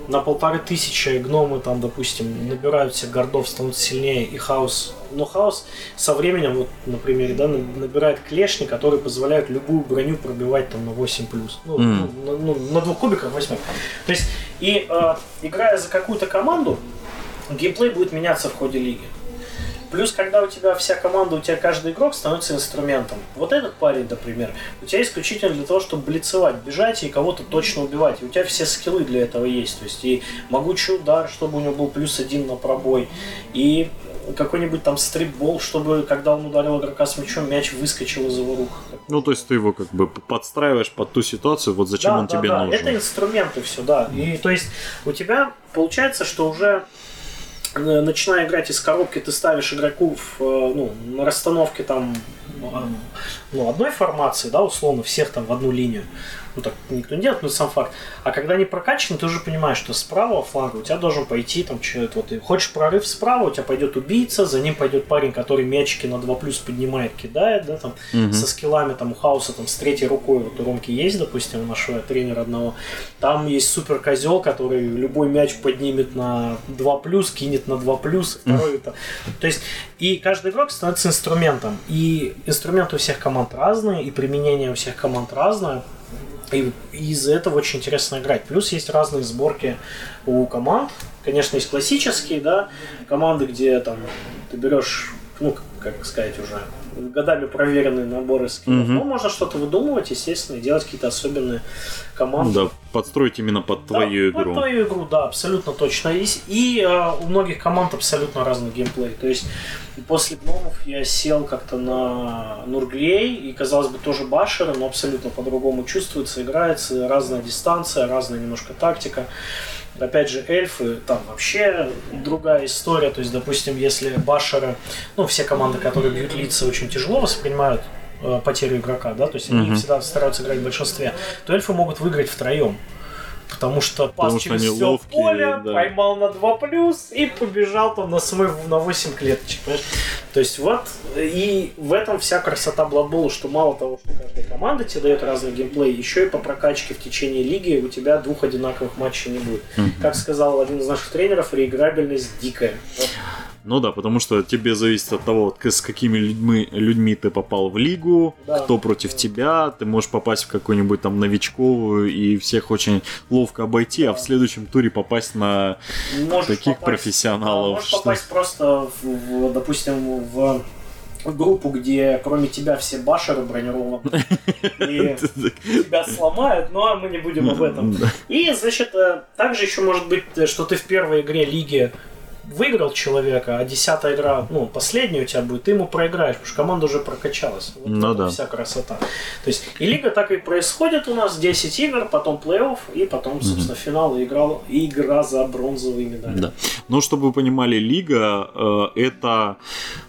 на полторы тысячи гномы там, допустим, набирают себе гордов, становятся сильнее, и хаос. Но хаос со временем, вот на примере, да, набирает клешни, которые позволяют любую броню пробивать там на 8 плюс. Ну, mm. ну, на, ну, на двух кубиках 8. То есть, и э, играя за какую-то команду, геймплей будет меняться в ходе лиги. Плюс, когда у тебя вся команда, у тебя каждый игрок становится инструментом. Вот этот парень, например, у тебя исключительно для того, чтобы блицевать, бежать и кого-то точно убивать. И у тебя все скиллы для этого есть. То есть и могучий удар, чтобы у него был плюс один на пробой. И какой-нибудь там стрипбол, чтобы когда он ударил игрока с мячом, мяч выскочил из его рук. Ну, то есть ты его как бы подстраиваешь под ту ситуацию, вот зачем да, он да, тебе да. нужен. Это инструменты все, да. И то есть у тебя получается, что уже начиная играть из коробки, ты ставишь игроку в, э, ну, на расстановке там э, ну, одной формации, да, условно, всех там в одну линию ну так никто не делает, но сам факт. А когда они прокачаны, ты уже понимаешь, что с правого фланга у тебя должен пойти там человек, вот ты хочешь прорыв справа, у тебя пойдет убийца, за ним пойдет парень, который мячики на 2 плюс поднимает, кидает, да, там, угу. со скиллами там у Хауса там с третьей рукой, вот у Ромки есть, допустим, у нашего тренера одного, там есть супер козел, который любой мяч поднимет на 2 плюс, кинет на 2 плюс, второй это. То есть, и каждый игрок становится инструментом. И инструменты у всех команд разные, и применение у всех команд разное. И из-за этого очень интересно играть. Плюс есть разные сборки у команд. Конечно, есть классические, да, команды, где там ты берешь, ну, как сказать уже, годами проверенные наборы скиллов. Угу. Ну, можно что-то выдумывать, естественно, и делать какие-то особенные команды. Да, подстроить именно под твою да, игру. Под твою игру, да, абсолютно точно. И, и э, у многих команд абсолютно разный геймплей. То есть после гномов я сел как-то на Нурглей, и казалось бы тоже башеры, но абсолютно по-другому чувствуется, играется, разная дистанция, разная немножко тактика. Опять же, эльфы, там вообще другая история. То есть, допустим, если башеры, ну, все команды, которые бьют лица, очень тяжело воспринимают э, потерю игрока, да, то есть mm-hmm. они всегда стараются играть в большинстве, то эльфы могут выиграть втроем. Потому что пас Потому через все ловкие, поле, да. поймал на 2 плюс и побежал там на свой на 8 клеточек. Понимаешь? То есть вот и в этом вся красота Blood что мало того, что каждая команда тебе дает разный геймплей, еще и по прокачке в течение лиги у тебя двух одинаковых матчей не будет. Mm-hmm. Как сказал один из наших тренеров, реиграбельность дикая. Вот. Ну да, потому что тебе зависит от того, с какими людьми, людьми ты попал в лигу, да. кто против тебя, ты можешь попасть в какую-нибудь там новичковую и всех очень ловко обойти, да. а в следующем туре попасть на можешь таких попасть, профессионалов. Да, можешь что... попасть просто, в, в, допустим, в группу, где кроме тебя все башеры бронированы, и тебя сломают, но мы не будем об этом. И, значит, э, также еще может быть, что ты в первой игре лиги выиграл человека, а десятая игра, ну, последняя у тебя будет, ты ему проиграешь, потому что команда уже прокачалась. Вот ну да. Вся красота. То есть и лига так и происходит у нас, 10 игр, потом плей-офф, и потом, собственно, mm-hmm. финал и игра, и игра за бронзовые медали. Да. Ну, чтобы вы понимали, лига э, это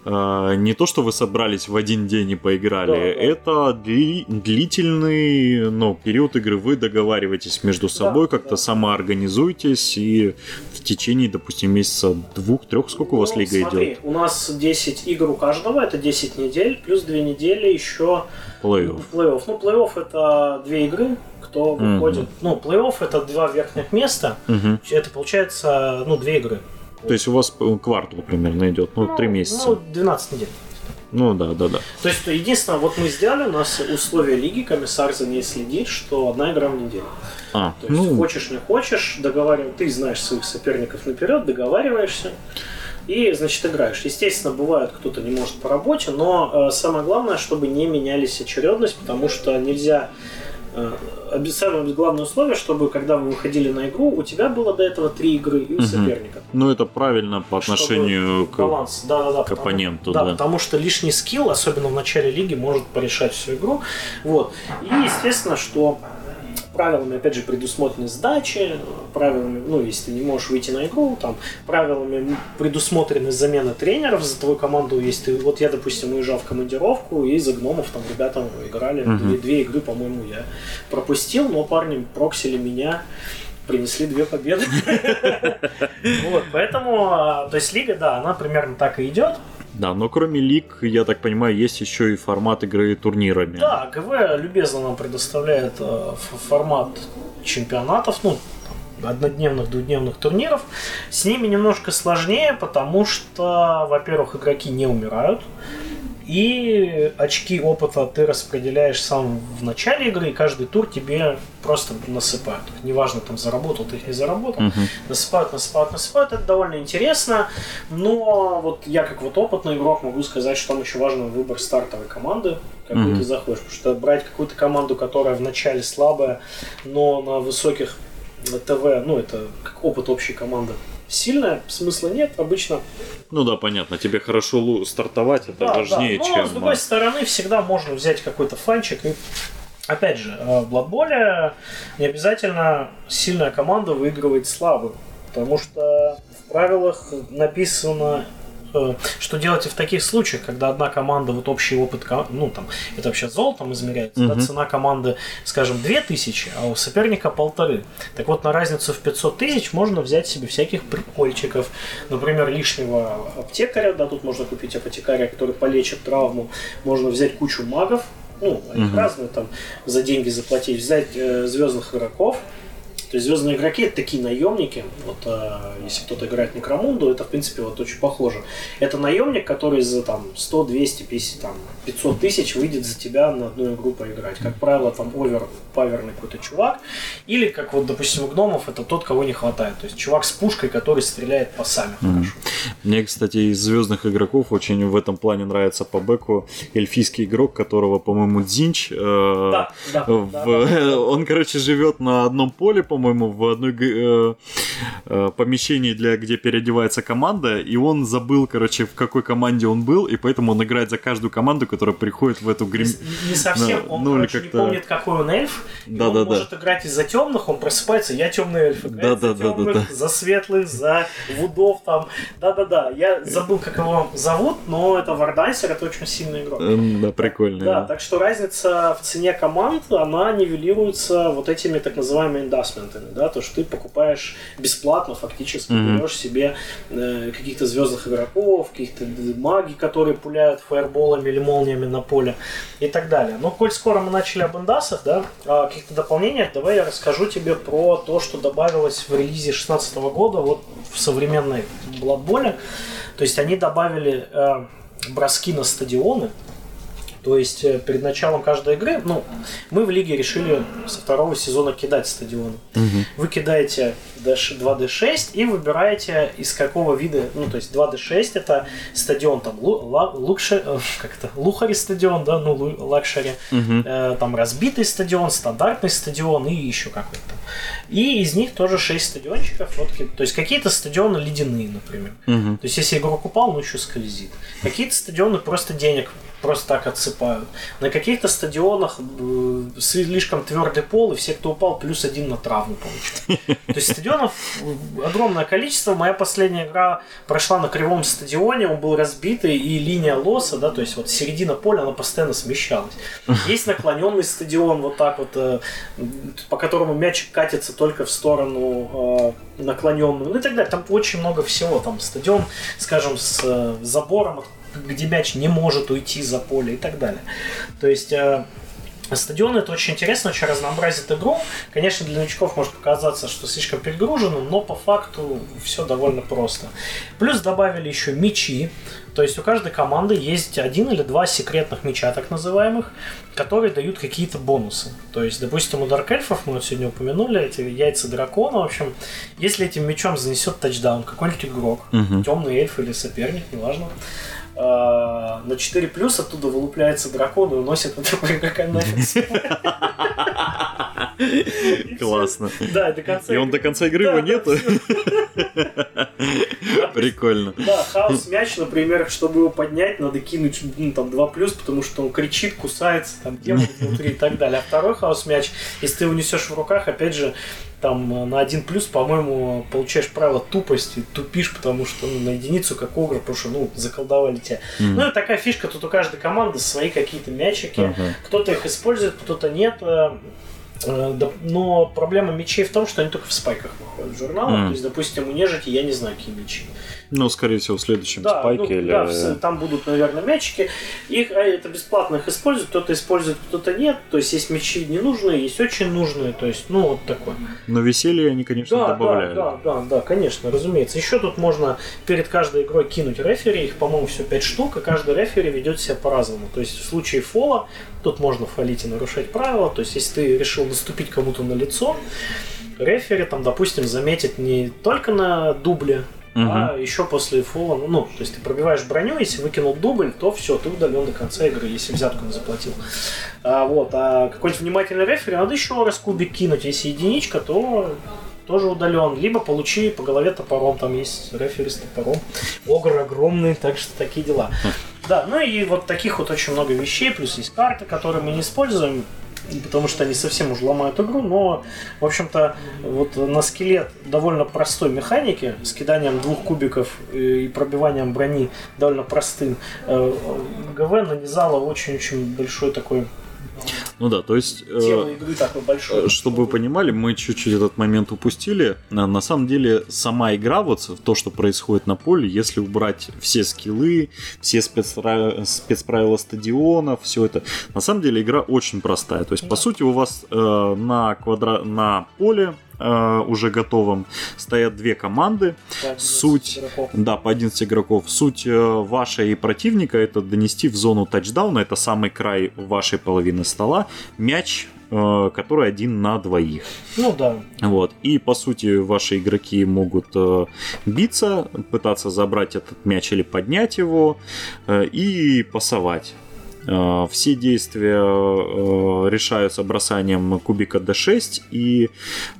э, не то, что вы собрались в один день и поиграли, да, да. это дли- длительный ну, период игры. Вы договариваетесь между собой, да, как-то да. самоорганизуетесь и в течение, допустим, месяца двух-трех, сколько у вас ну, лига смотри, идет? У нас 10 игр у каждого, это 10 недель, плюс 2 недели еще плей-офф. плей-офф. Ну, плей-офф это две игры, кто выходит. Mm-hmm. Ну, плей-офф это два верхних места. Mm-hmm. Это получается, ну, две игры. То есть у вас квартал примерно идет, ну, ну, месяца. Ну, 12 недель. Ну да, да, да. То есть, единственное, вот мы сделали, у нас условия лиги, комиссар за ней следит, что одна игра в неделю. А, То есть, ну... хочешь, не хочешь, договариваешь, ты знаешь своих соперников наперед, договариваешься и, значит, играешь. Естественно, бывает, кто-то не может по работе, но э, самое главное, чтобы не менялись очередность, потому что нельзя самое главное условие, чтобы когда вы выходили на игру, у тебя было до этого три игры и у угу. соперника. Ну, это правильно по отношению к, баланс. Да, да, да, к потому, оппоненту. Да, да, потому что лишний скилл, особенно в начале лиги, может порешать всю игру. Вот. И естественно, что правилами, опять же, предусмотрены сдачи, правилами, ну, если ты не можешь выйти на игру, там, правилами предусмотрены замена тренеров за твою команду, если ты, вот я, допустим, уезжал в командировку, и за гномов там ребята играли, uh-huh. две, две игры, по-моему, я пропустил, но парни проксили меня, принесли две победы. Вот, поэтому, а, то есть лига, да, она примерно так и идет. Да, но кроме лиг, я так понимаю, есть еще и формат игры турнирами. Да, ГВ любезно нам предоставляет э, формат чемпионатов, ну, однодневных, двухдневных турниров. С ними немножко сложнее, потому что, во-первых, игроки не умирают. И очки опыта ты распределяешь сам в начале игры, и каждый тур тебе просто насыпают. Неважно, там заработал ты их не заработал. Uh-huh. Насыпают, насыпают, насыпают. Это довольно интересно. Но вот я как вот опытный игрок могу сказать, что там еще важен выбор стартовой команды, какую uh-huh. ты заходишь. Потому что брать какую-то команду, которая в начале слабая, но на высоких ТВ, ну это как опыт общей команды, сильная, смысла нет. Обычно ну да, понятно. Тебе хорошо стартовать, это да, важнее, да. Но, чем... с другой стороны, всегда можно взять какой-то фанчик и Опять же, э, в Blood не обязательно сильная команда выигрывает слабым, потому что в правилах написано что делать в таких случаях, когда одна команда, вот общий опыт, ну там, это вообще золотом измеряется, uh-huh. да, цена команды, скажем, 2000, а у соперника полторы. Так вот, на разницу в 500 тысяч можно взять себе всяких прикольчиков, например, лишнего аптекаря, да, тут можно купить апотекария, который полечит травму, можно взять кучу магов, ну, их uh-huh. разные там за деньги заплатить, взять э, звездных игроков, то есть звездные игроки это такие наемники. Вот а, если кто-то играет Некромунду, это в принципе вот очень похоже. Это наемник, который за там 100, 200, 50, там, 500 тысяч выйдет за тебя на одну игру поиграть. Как правило, там овер паверный какой-то чувак. Или, как вот, допустим, у гномов, это тот, кого не хватает. То есть чувак с пушкой, который стреляет по сами mm-hmm. хорошо. Мне, кстати, из звездных игроков очень в этом плане нравится по бэку эльфийский игрок, которого, по-моему, Дзинч. Э, да, да, в, да, да. Он, короче, живет на одном поле, по по-моему, в одной э, э, помещении, для, где переодевается команда, и он забыл, короче, в какой команде он был, и поэтому он играет за каждую команду, которая приходит в эту грим... Не, не совсем, на, он, ну, короче, не помнит, какой он эльф, да, он да, может да. играть из-за темных, он просыпается, я темный эльф, да, да, за темных, да, да, да. за светлых, за вудов там, да-да-да, я забыл, как его зовут, но это Вардансер, это очень сильный игрок. Да, прикольно. Да, так что разница в цене команд, она нивелируется вот этими так называемыми индасментами контентами, да, то, что ты покупаешь бесплатно, фактически mm-hmm. берешь себе э, каких-то звездных игроков, каких-то маги, которые пуляют фаерболами или молниями на поле и так далее. Но коль скоро мы начали об индасах, да, о каких-то дополнениях, давай я расскажу тебе про то, что добавилось в релизе 2016 года вот в современной Blood Bowl. То есть они добавили э, броски на стадионы, То есть э, перед началом каждой игры, ну, мы в лиге решили со второго сезона кидать стадионы. Угу. Вы кидаете 2D6 и выбираете из какого вида, ну, то есть 2D6 это стадион там luxury, э, как это, luxury стадион, да, ну, luxury, Угу. э, там разбитый стадион, стандартный стадион и еще какой-то. И из них тоже 6 стадиончиков, вот, то есть какие-то стадионы ледяные, например. Угу. То есть если игрок упал, ну еще скользит. Какие-то стадионы просто денег просто так отсыпают. На каких-то стадионах э, слишком твердый пол, и все, кто упал, плюс один на травму получают. То есть стадионов э, огромное количество. Моя последняя игра прошла на кривом стадионе, он был разбитый, и линия лоса, да, то есть вот середина поля, она постоянно смещалась. Есть наклоненный стадион, вот так вот, э, по которому мячик катится только в сторону э, наклоненную, ну и так далее. Там очень много всего. Там стадион, скажем, с забором, где мяч не может уйти за поле и так далее. То есть э, Стадион это очень интересно, очень разнообразит игру. Конечно, для новичков может показаться, что слишком перегружено, но по факту все довольно просто. Плюс добавили еще мячи. То есть у каждой команды есть один или два секретных мяча, так называемых, которые дают какие-то бонусы. То есть, допустим, у Дарк Эльфов, мы вот сегодня упомянули, эти яйца дракона, в общем, если этим мячом занесет тачдаун какой-нибудь игрок, Мгм. темный эльф или соперник, неважно, а, на 4 плюс оттуда вылупляется дракон и уносит этого игрока нафиг. Классно. Да, до конца И он до конца игры его нету? Прикольно. Да, хаос мяч, например, чтобы его поднять, надо кинуть ну, там 2 плюс, потому что он кричит, кусается, там демон внутри и так далее. А второй хаос мяч, если ты его несешь в руках, опять же, там на 1 плюс, по-моему, получаешь правило тупости, тупишь, потому что ну, на единицу как огр, потому что ну, заколдовали тебя. М. Ну и такая фишка, тут у каждой команды свои какие-то мячики. Ага. Кто-то их использует, кто-то нет. Э, Но проблема мечей в том, что они только в спайках выходят в журналах. Мгм. То есть, допустим, у нежити я не знаю, какие мечи. Ну, скорее всего, в следующем Да, спайке ну, или... да, там будут, наверное, мячики. Их а, это бесплатно их используют, кто-то использует, кто-то нет. То есть есть мячи ненужные, есть очень нужные. То есть, ну, вот такое. Но веселье они, конечно, Да, добавляют. да, да, да, да, конечно, разумеется. Еще тут можно перед каждой игрой кинуть рефери, их, по-моему, все 5 штук, и каждый рефери ведет себя по-разному. То есть в случае фола тут можно фолить и нарушать правила. То есть если ты решил наступить кому-то на лицо, рефери там, допустим, заметит не только на дубле, а еще после фола, ну, ну, то есть ты пробиваешь броню, если выкинул дубль, то все, ты удален до конца игры, если взятку не заплатил. А, вот, а какой-нибудь внимательный рефери надо еще раз кубик кинуть, если единичка, то тоже удален. Либо получи по голове топором, там есть рефери с топором. Огр огромный, так что такие дела. Да, ну и вот таких вот очень много вещей, плюс есть карты, которые мы не используем, потому что они совсем уж ломают игру, но, в общем-то, вот на скелет довольно простой механики, с киданием двух кубиков и пробиванием брони довольно простым, э, ГВ нанизала очень-очень большой такой Ну да, то есть... э, большой. Чтобы вы понимали, мы чуть-чуть этот момент упустили. На, на самом деле, сама игра, вот то, что происходит на поле, если убрать все скиллы, все спецправила, спецправила стадионов, все это, на самом деле игра очень простая. То есть, по Да. сути, у вас э, на, квадра... на поле э, уже готовом стоят две команды. Суть- игроков. Да, по 11 игроков. Суть э, ваша и противника это донести в зону тачдауна, это самый край вашей половины стола, мяч, э, который один на двоих. Ну да. Вот. И по сути ваши игроки могут э, биться, пытаться забрать этот мяч или поднять его э, и пасовать. Э, Все действия э, решаются бросанием кубика D6 и,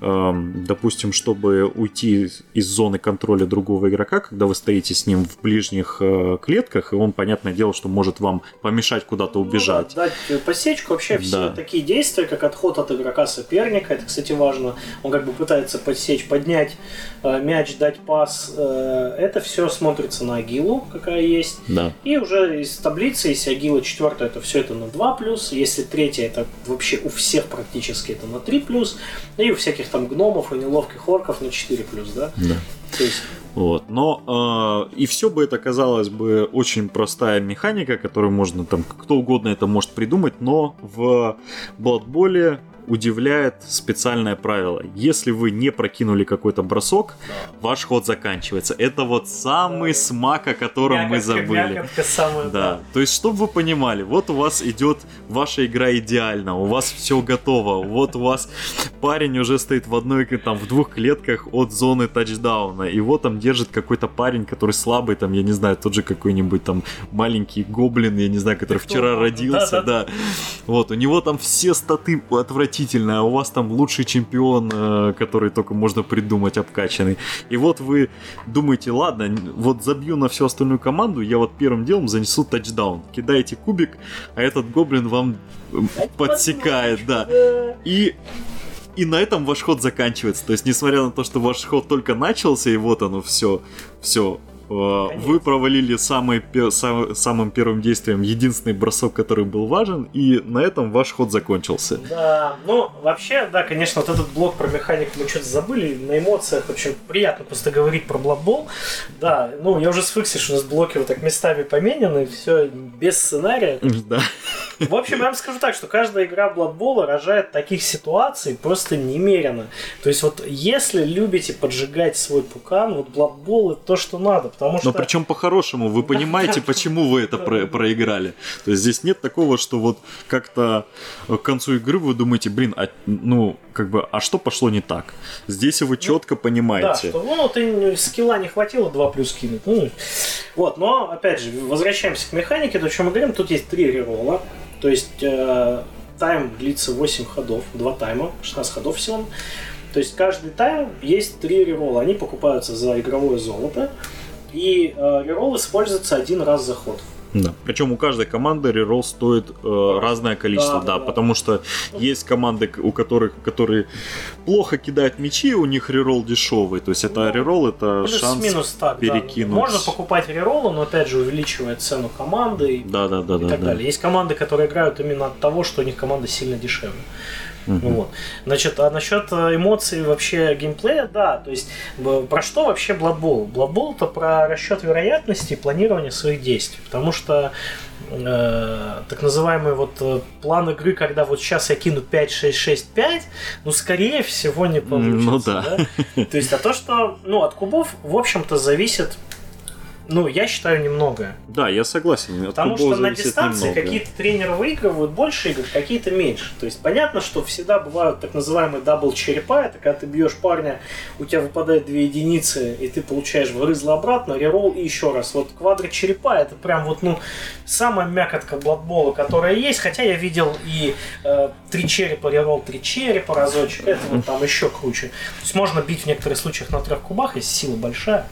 э, допустим, чтобы уйти из зоны контроля другого игрока, когда вы стоите с ним в ближних клетках, и он, понятное дело, что может вам помешать куда-то убежать. Ну, да, дать посечку, вообще все Да. такие действия, как отход от игрока соперника, это, кстати, важно. Он как бы пытается подсечь, поднять мяч, дать пас. это все смотрится на агилу, какая есть. Да. И уже из таблицы, если агила четвертая, это все это на 2 плюс. Если третья, это вообще у всех практически это на 3 плюс. И у всяких там гномов и неловких орков на 4 плюс, да? Да. То есть, Вот. Но э, и все бы это казалось бы очень простая механика, которую можно там кто угодно это может придумать, но в Blood Bowl удивляет специальное правило. Если вы не прокинули какой-то бросок, Да. ваш ход заканчивается. Это вот самый Да. смак, о котором мы Мякотка, забыли. мякотка самая, Да, то есть, чтобы вы понимали, вот у вас идет ваша игра идеально, у вас все готово, вот у вас парень уже стоит в одной, там, в двух клетках от зоны тачдауна, и вот там держит какой-то парень, который слабый, там, я не знаю, тот же какой-нибудь там маленький гоблин, я не знаю, который вчера родился, да. Вот, у него там все статы отвратительные, а у вас там лучший чемпион, э, который только можно придумать, обкачанный. И вот вы думаете, ладно, вот забью на всю остальную команду, я вот первым делом занесу тачдаун. Кидаете кубик, а этот гоблин вам э, подсекает, да. И и на этом ваш ход заканчивается. То есть, несмотря на то, что ваш ход только начался, и вот оно все, все, вы провалили самый, сам- самым первым действием единственный бросок, который был важен, и на этом ваш ход закончился. Да, ну, вообще, да, конечно, вот этот блок про механику мы что-то забыли, на эмоциях очень приятно просто говорить про Blood. Да, ну, я уже свыкся, что у нас блоки вот так местами поменены, все без сценария. Да. В общем, я вам скажу так, что каждая игра Blood Bowl рожает таких ситуаций просто немерено. То есть вот если любите поджигать свой пукан, вот Blood Bowl это то, что надо, потому что... Но причем по-хорошему, вы понимаете, почему вы это про- проиграли. То есть здесь нет такого, что вот как-то к концу игры вы думаете, блин, а, ну, как бы, а что пошло не так? Здесь вы четко Да, понимаете. что ну ты скилла не хватило 2 плюс кинуть. Ну, вот, но опять же, возвращаемся к механике, то, о чем мы говорим, тут есть три реролла. То есть э, тайм длится 8 ходов, 2 тайма, 16 ходов всего. То есть каждый тайм есть три реролла. Они покупаются за игровое золото. И э, реролл используется один раз за ход. Да. Причем у каждой команды реролл стоит э, разное количество, Да, да, да, да. потому что есть команды, у которых, которые плохо кидают мячи, у них реролл дешевый, то есть это Ну, реролл, это шанс. Плюс-минус так, да. перекинуть. Можно покупать рероллы, но опять же увеличивая цену команды и, Да, да, да, и да, так да. далее. Есть команды, которые играют именно от того, что у них команда сильно дешевле. Мгм. Вот. Значит, а насчет э, эмоций вообще геймплея, да, то есть про что вообще Blood Bowl? Blood Bowl это про расчет вероятности и планирование своих действий, потому что э, так называемый вот э, план игры, когда вот сейчас я кину 5, 6, 6, 5, ну, скорее всего, не получится. Ну да. да? То есть, а то, что, ну, от кубов, в общем-то, зависит, ну, я считаю, немногое. Да, я согласен. От Потому что на дистанции немного. какие-то тренеры выигрывают больше игр, какие-то меньше. То есть понятно, что всегда бывают так называемые double черепа. Это когда ты бьешь парня, у тебя выпадает две единицы, и ты получаешь в рыло обратно, reroll и еще раз. Вот квадро черепа это прям вот, ну, самая мякотка Blood Bowl а, которая есть. Хотя я видел и э, три черепа, reroll три черепа разочек. Это вот там еще круче. То есть можно бить в некоторых случаях на трех кубах, если сила большая.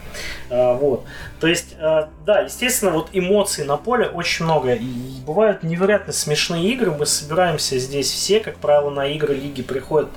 А, вот. То есть, э, да, естественно, вот эмоций на поле очень много. И бывают невероятно смешные игры. Мы собираемся здесь все, как правило, на игры лиги приходят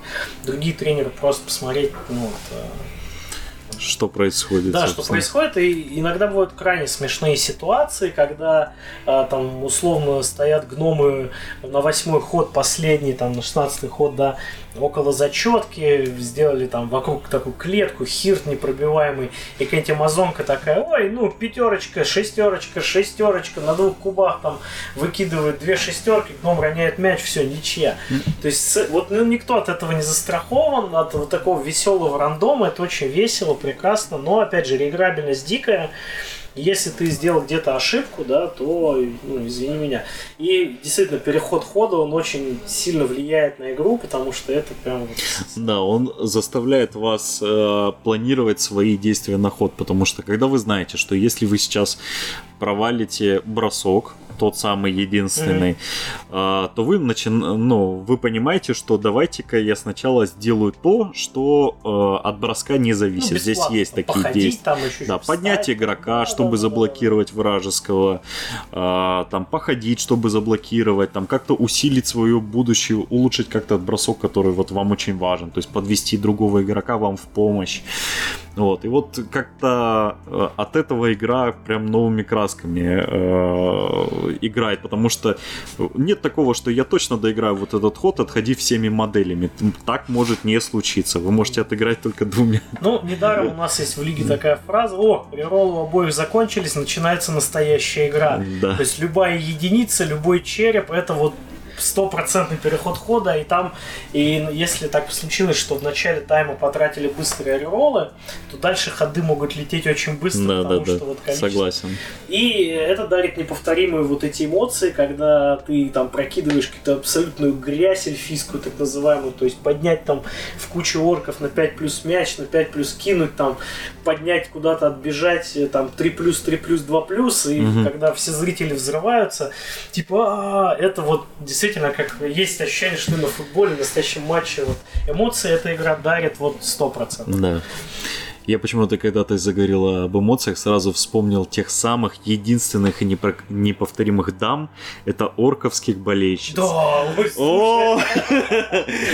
другие тренеры просто посмотреть, ну, вот, э, Что происходит? да, что собственно. происходит, и иногда бывают крайне смешные ситуации, когда а, там условно стоят гномы на восьмой ход, последний, там на шестнадцатый ход, да, около зачетки, сделали там вокруг такую клетку, хирт непробиваемый, и какая-нибудь амазонка такая, ой, ну, пятерочка, шестерочка, шестерочка, на двух кубах там выкидывает две шестерки, гном роняет мяч, все, ничья. То есть вот ну, никто от этого не застрахован, от вот такого веселого рандома, это очень весело, прекрасно, но, опять же, реиграбельность дикая, если ты сделал где-то ошибку, да, то, ну, извини меня. И действительно, переход хода, он очень сильно влияет на игру, потому что это прям. Да, он заставляет вас э, планировать свои действия на ход, потому что когда вы знаете, что если вы сейчас провалите бросок, тот самый единственный, э, то вы начин... ну, вы понимаете, что давайте-ка я сначала сделаю то, что э, от броска не зависит. ну, Здесь есть такие походить действия. Там еще Да, поднять встать. игрока, Да, чтобы да, да, заблокировать вражеского, а, там походить, чтобы заблокировать, там как-то усилить свое будущее, улучшить как-то бросок, который вот вам очень важен, то есть подвести другого игрока вам в помощь. Вот, и вот как-то э, от этого игра прям новыми красками э, играет, потому что нет такого, что я точно доиграю вот этот ход, отходи всеми моделями. Так может не случиться. Вы можете отыграть только двумя. Ну, недаром у нас есть в лиге такая фраза, о, рероллы у обоих закончились, начинается настоящая игра. Да. То есть любая единица, любой череп, это вот стопроцентный переход хода, и там, и если так случилось, что в начале тайма потратили быстрые роллы, то дальше ходы могут лететь очень быстро, Да, потому да, что да. вот количество Согласен. и это дарит неповторимые вот эти эмоции, когда ты там прокидываешь какую-то абсолютную грязь эльфийскую, так называемую, то есть поднять там в кучу орков на 5 плюс мяч, на 5 плюс кинуть, там поднять куда-то, отбежать, э, там 3 плюс, 3 плюс, 2 плюс, и Мгм. когда все зрители взрываются, типа, «А, это вот действительно как есть ощущение, что на футболе, в настоящем матче, вот эмоции эта игра дарит вот 100%. Да. Я почему-то, когда ты заговорила об эмоциях, сразу вспомнил тех самых единственных и непро- неповторимых дам. Это орковских болельщиц. Да, О!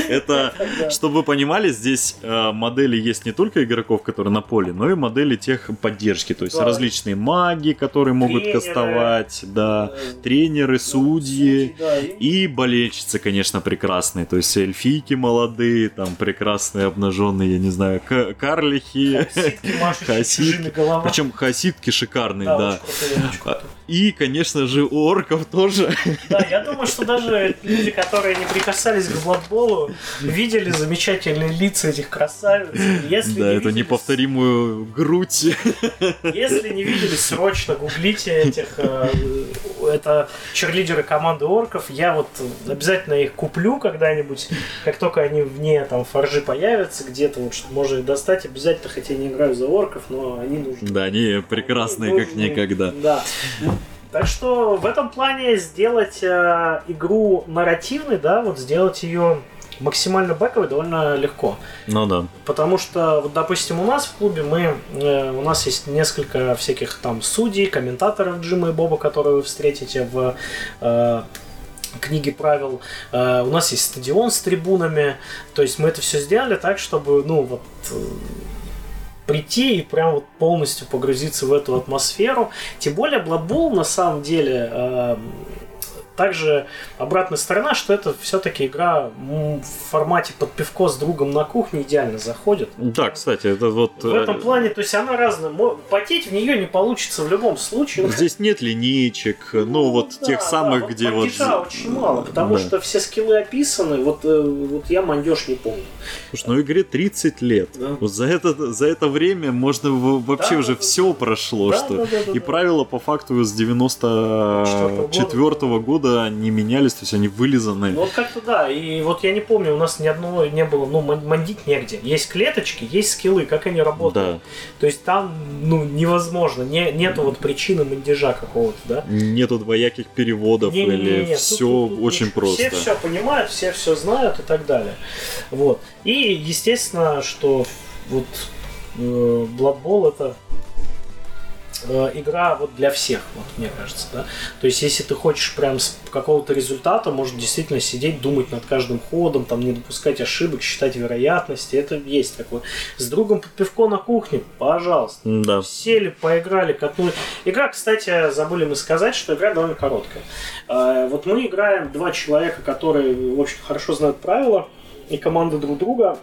Это, чтобы вы понимали, здесь э, модели есть не только игроков, которые на поле, но и модели тех поддержки. То есть различные маги, которые могут кастовать, да, тренеры, судьи. и- болельщицы, конечно, прекрасные. То есть эльфийки молодые, там прекрасные обнаженные, я не знаю, карлихи. Хасидки, машущие головами. Причем хасидки шикарные, Да, да. И, конечно же, у орков тоже. Да, я думаю, что даже люди, которые не прикасались к Бладболу, видели замечательные лица этих красавиц. Если Да, не эту видели, неповторимую грудь. Если не видели, срочно гуглите этих. э, Это черлидеры команды орков. Я вот обязательно их куплю когда-нибудь, как только они вне там форжи появятся где-то, вот, что можно их достать. Обязательно, хотя я не играю за орков, но они нужны. Да, они прекрасные, как Нужны. никогда. Да. Так что в этом плане сделать э, игру нарративной, да, вот сделать ее максимально бэковой довольно легко. Ну да. Потому что, вот, допустим, у нас в клубе мы, э, у нас есть несколько всяких там судей, комментаторов Джима и Боба, которые вы встретите в э, книге правил. Э, у нас есть стадион с трибунами. То есть мы это все сделали так, чтобы, ну, вот э, прийти и прям вот полностью погрузиться в эту атмосферу. Тем более Blood Bowl на самом деле э, также обратная сторона, что это все-таки игра в формате под пивко с другом на кухне идеально заходит. Да, кстати, это вот... В этом э, плане, то есть она разная. Потеть в нее не получится в любом случае. Ну, Здесь нет линеечек, ну, вот да, тех да, самых, вот где вот... падежа очень мало, потому Да. что все скиллы описаны. Вот, э, вот я мандеж не помню. Слушай, ну игре 30 лет. Да. Вот за это, за это время можно вообще Да, уже да, да. все прошло, Да, что... да, да, да, И да. правила по факту с 94 года не менялись, то есть они вылизаны. Ну вот как-то да, и вот я не помню, у нас ни одного не было, ну, ман- мандить негде. Есть клеточки, есть скиллы, как они работают. Да. То есть там, ну, невозможно, не, нету вот причины мандежа какого-то, да. Нету двояких переводов Не-не-не-не, или тут- все тут- тут очень ничего. просто. Все все понимают, все все знают и так далее. Вот. И естественно, что вот э, Blood Bowl это э, игра вот для всех, вот мне кажется, да. То есть, если ты хочешь прям с какого-то результата, может действительно сидеть, думать над каждым ходом, там не допускать ошибок, считать вероятности, это есть такое. С другом под пивко на кухне, пожалуйста. Да. Сели, поиграли, катнули. Игра, кстати, забыли мы сказать, что игра довольно короткая. Э, Вот мы играем два человека, которые, в общем, хорошо знают правила и команды друг друга.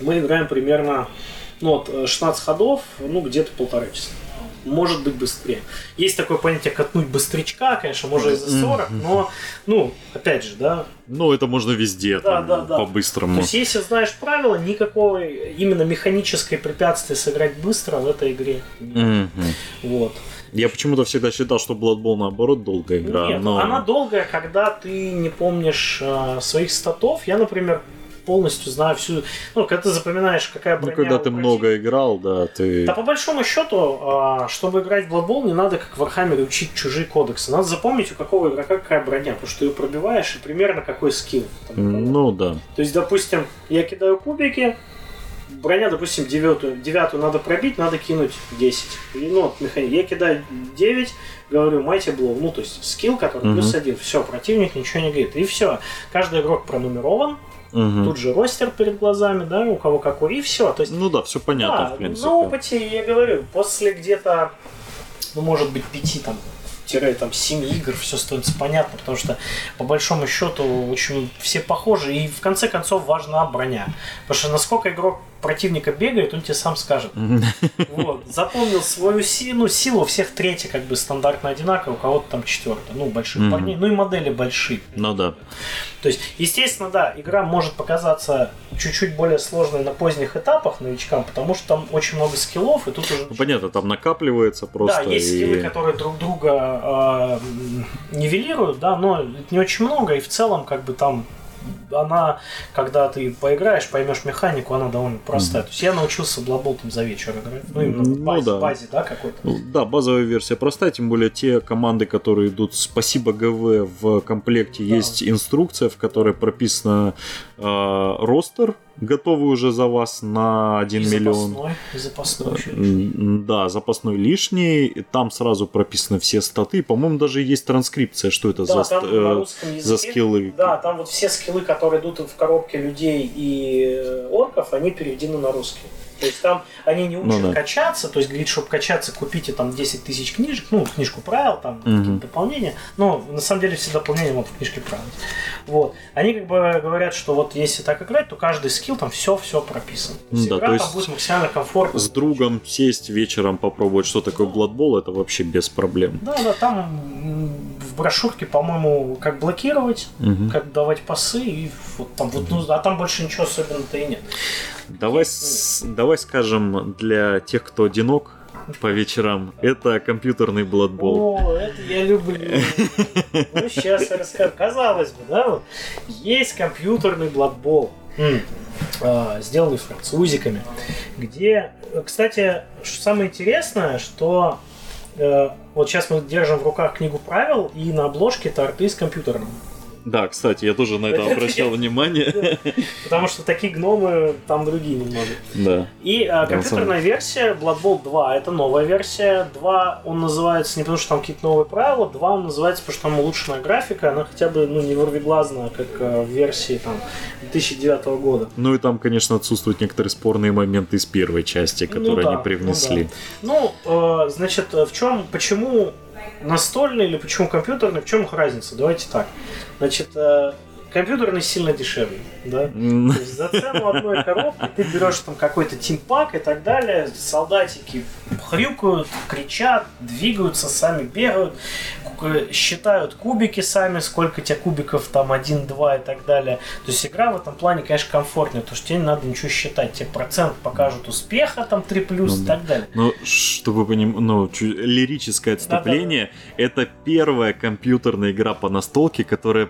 Мы играем примерно ну, вот, э, 16 ходов, ну, где-то полтора часа. Может быть быстрее. Есть такое понятие катнуть быстрячка, конечно, может и за 40, но, ну, опять же, да, Ну, это можно везде, Да, там, да, да. по-быстрому. то есть, если знаешь правила, никакого именно механической препятствия сыграть быстро в этой игре. нет. Мгм. Вот. Я почему-то всегда считал, что Blood Bowl наоборот долгая игра, Нет, но... она долгая, когда ты не помнишь э, своих статов. Я, например, полностью знаю всю... Ну, когда ты запоминаешь, какая Ну, броня когда у ты много играл, да, ты... Да по большому счету, а, чтобы играть в Blood Bowl, не надо как в Warhammer учить чужие кодексы. Надо запомнить, у какого игрока какая броня, потому что ее пробиваешь и примерно какой скилл. Там, Ну, да. То есть, допустим, я кидаю кубики, броня, допустим, девятую. Девятую надо пробить, надо кинуть 10. И, Ну, вот механик. Я кидаю 9, говорю Mighty Blow, ну, то есть скилл, который Мгм. плюс один. Все, противник ничего не говорит. И все. Каждый игрок пронумерован, Мгм. тут же ростер перед глазами, да, у кого какой, и все. То есть, Ну да, все понятно, да, в принципе. на опыте, я говорю, после где-то, ну, может быть, пяти там там 7 игр, все становится понятно, потому что по большому счету очень все похожи, и в конце концов важна броня. Потому что насколько игрок противника бегает, он тебе сам скажет. Вот. Запомнил свою силу, ну, силу у всех третья, как бы стандартно одинаковая, у кого-то там четвертая. Ну, больших mm-hmm. парней, ну и модели большие. Ну да. То есть, естественно, да, игра может показаться чуть-чуть более сложной на поздних этапах новичкам, потому что там очень много скиллов, и тут уже... Ну, понятно, там накапливается просто. Да, есть и... скиллы, которые друг друга э, нивелируют, да, но не очень много, и в целом, как бы там она, когда ты поиграешь, поймешь механику, она довольно простая. Mm-hmm. То есть я научился Blood за вечер играть. Ну, именно в ну базе, да. базе, да, какой-то. Ну, да, базовая версия простая, тем более те команды, которые идут спасибо ГВ в комплекте, да. есть инструкция, в которой прописано э, ростер готовы уже за вас на 1 и миллион. Запасной, запасной Да, запасной лишний. Там сразу прописаны все статы. По-моему, даже есть транскрипция, что это да, за, там э, языке, за скиллы. Да, там вот все скиллы, которые идут в коробке людей и э, орков, они переведены на русский. То есть там они не учат ну, да. качаться, то есть говорит, чтобы качаться, купите там 10 тысяч книжек, ну, книжку правил, там угу. какие-то дополнения. Но на самом деле все дополнения могут в книжке правил. Вот. Они как бы говорят, что вот если так играть, то каждый скилл там все-все прописано. То есть да, игра то есть будет максимально комфортно. С другом сесть вечером попробовать, что такое Blood это вообще без проблем. Да, да, там в брошюрке, по-моему, как блокировать, угу. как давать пасы, и вот там вот, ну, а там больше ничего особенного-то и нет. Давай, давай скажем, для тех, кто одинок по вечерам, это компьютерный Blood Bowl. О, это я люблю. Ну, сейчас расскажу. Казалось бы, да, есть компьютерный Blood Bowl, а, сделанный французиками, где, кстати, самое интересное, что э, вот сейчас мы держим в руках книгу правил, и на обложке это арты с компьютером. Да, кстати, я тоже на это обращал внимание. Потому что такие гномы там другие немного. Да. И а, компьютерная версия Blood Bowl 2 это новая версия. 2 он называется не потому, что там какие-то новые правила, 2 он называется, потому что там улучшенная графика, она хотя бы ну, не ворвиглазная, как а, в версии там 2009 года. Ну и там, конечно, отсутствуют некоторые спорные моменты из первой части, ну которые ну, да, они привнесли. Ну, да. ну э, значит, в чем, почему настольный или почему компьютерный, в чем их разница? Давайте так. Значит, э, компьютерный сильно дешевле, да? То есть за цену одной коробки ты берешь там какой-то тимпак и так далее, солдатики хрюкают, кричат, двигаются, сами бегают, считают кубики сами, сколько у тебя кубиков, там, один, два и так далее. То есть игра в этом плане, конечно, комфортнее, потому что тебе не надо ничего считать. Тебе процент покажут успеха, там, 3 плюс ну, и так далее. Ну, чтобы поним... ну, лирическое отступление, да, да, да. это первая компьютерная игра по настолке, которая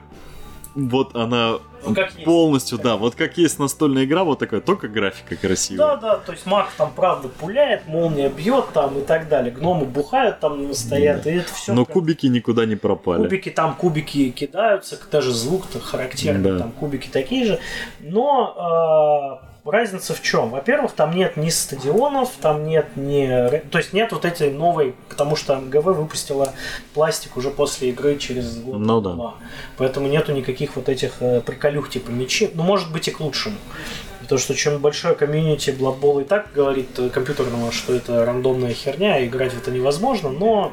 вот она ну, как полностью, есть. да, вот как есть настольная игра, вот такая, только графика красивая. Да, да, то есть маг там правда пуляет, молния бьет там и так далее, гномы бухают там стоят, да. и это все. Но как... кубики никуда не пропали. Кубики там, кубики кидаются, даже звук-то характерный, да. там кубики такие же, но э разница в чем? Во-первых, там нет ни стадионов, там нет ни... То есть нет вот этой новой... Потому что ГВ выпустила пластик уже после игры через год. Ну да. Поэтому нету никаких вот этих э, приколюх типа мечи. Ну, может быть и к лучшему. Потому что чем большое комьюнити Blood и так говорит э, компьютерного, что это рандомная херня, и играть в это невозможно, но...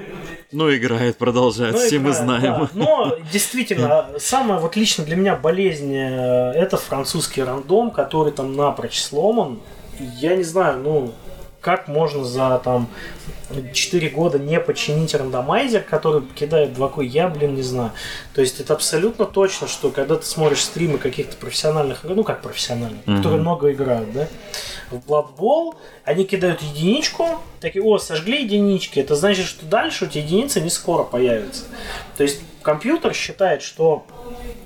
Ну, играет, продолжает, ну, все играет, мы знаем. Да. Но, действительно, самое вот лично для меня болезнь э, это французский рандом, который там напрочь сломан. Я не знаю, ну, как можно за там 4 года не починить рандомайзер, который кидает два ку, я, блин, не знаю. То есть это абсолютно точно, что когда ты смотришь стримы каких-то профессиональных, ну как профессиональных, mm-hmm. которые много играют, да, в Blood Bowl они кидают единичку, такие, о, сожгли единички, это значит, что дальше у тебя единица не скоро появится. То есть компьютер считает, что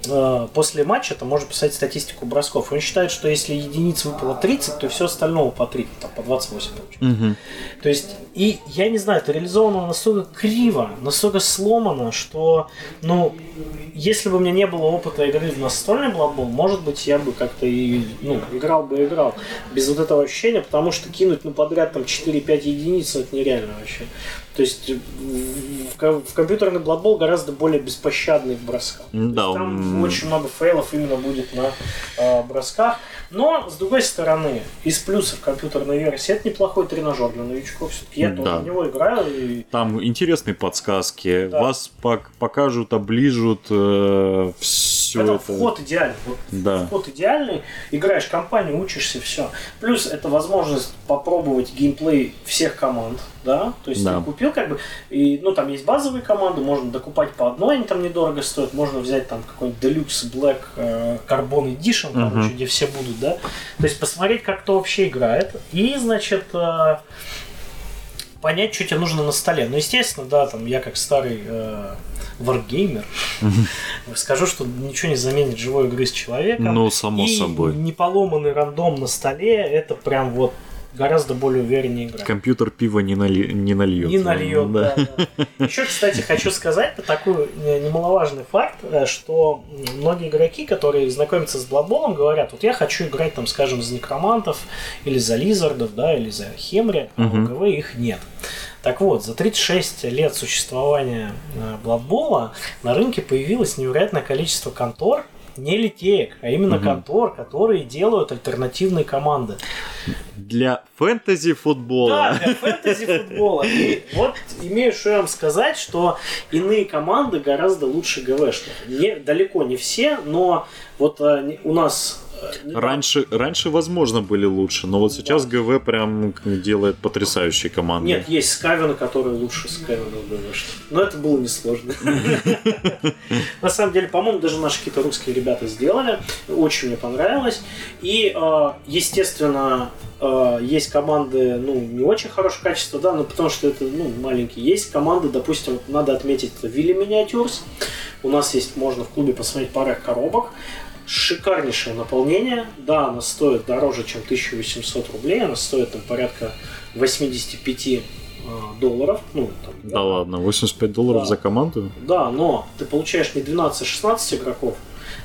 э, после матча там можно писать статистику бросков. Он считает, что если единиц выпало 30, то все остальное по 3, там, по 28 получается. Угу. То есть, и я не знаю, это реализовано настолько криво, настолько сломано, что, ну, если бы у меня не было опыта игры в настольный Blood может быть, я бы как-то и, ну, играл бы играл. Без вот этого ощущения, потому что кинуть, ну, подряд там 4-5 единиц, это нереально вообще. То есть в, в компьютерный Blood Bowl гораздо более беспощадный в бросках. Да, там очень много фейлов именно будет на э, бросках. Но, с другой стороны, из плюсов компьютерной версии это неплохой тренажер для новичков. Все-таки я да. тоже в него играю. И... Там интересные подсказки. Да. Вас покажут, оближут э, все это. это... Вход идеальный. Вот да. Вход идеальный. Играешь компанию, учишься, все. Плюс это возможность попробовать геймплей всех команд да, то есть да. ты купил как бы, и, ну, там есть базовые команды, можно докупать по одной, они там недорого стоят, можно взять там какой-нибудь Deluxe Black э, Carbon Edition, uh-huh. короче, где все будут, да, то есть посмотреть, как кто вообще играет, и, значит, э, понять, что тебе нужно на столе. Ну, естественно, да, там я как старый э, варгеймер скажу, что ничего не заменит живой игры с человеком. Ну, само и собой. неполоманный рандом на столе, это прям вот гораздо более увереннее играть. Компьютер пива не, нали... не нальет. Не нальет, да. да, да. Еще, кстати, хочу сказать такой немаловажный факт, э, что многие игроки, которые знакомятся с Bloodborne, говорят, вот я хочу играть, там, скажем, за некромантов, или за лизардов, да, или за хемри, а угу. ГВ их нет. Так вот, за 36 лет существования Blood на рынке появилось невероятное количество контор, не литеек, а именно угу. контор, которые делают альтернативные команды. Для фэнтези футбола. Да, для фэнтези футбола. И вот имею что вам сказать, что иные команды гораздо лучше ГВшных. Не, далеко не все, но вот а, у нас Раньше, раньше, возможно, были лучше, но вот сейчас да. ГВ прям делает потрясающие команды. Нет, есть Скавина, который лучше Скавина ГВ. Но это было несложно. На самом деле, по-моему, даже наши какие-то русские ребята сделали. Очень мне понравилось. И, э, естественно, э, есть команды, ну, не очень хорошего качества, да, но потому что это, ну, маленькие. Есть команды, допустим, надо отметить, это Вилли Миниатюрс. У нас есть, можно в клубе посмотреть пара коробок шикарнейшее наполнение. Да, она стоит дороже, чем 1800 рублей. Она стоит там порядка 85 э, долларов. Ну, там, да, да ладно, 85 долларов да. за команду? Да, но ты получаешь не 12-16 игроков,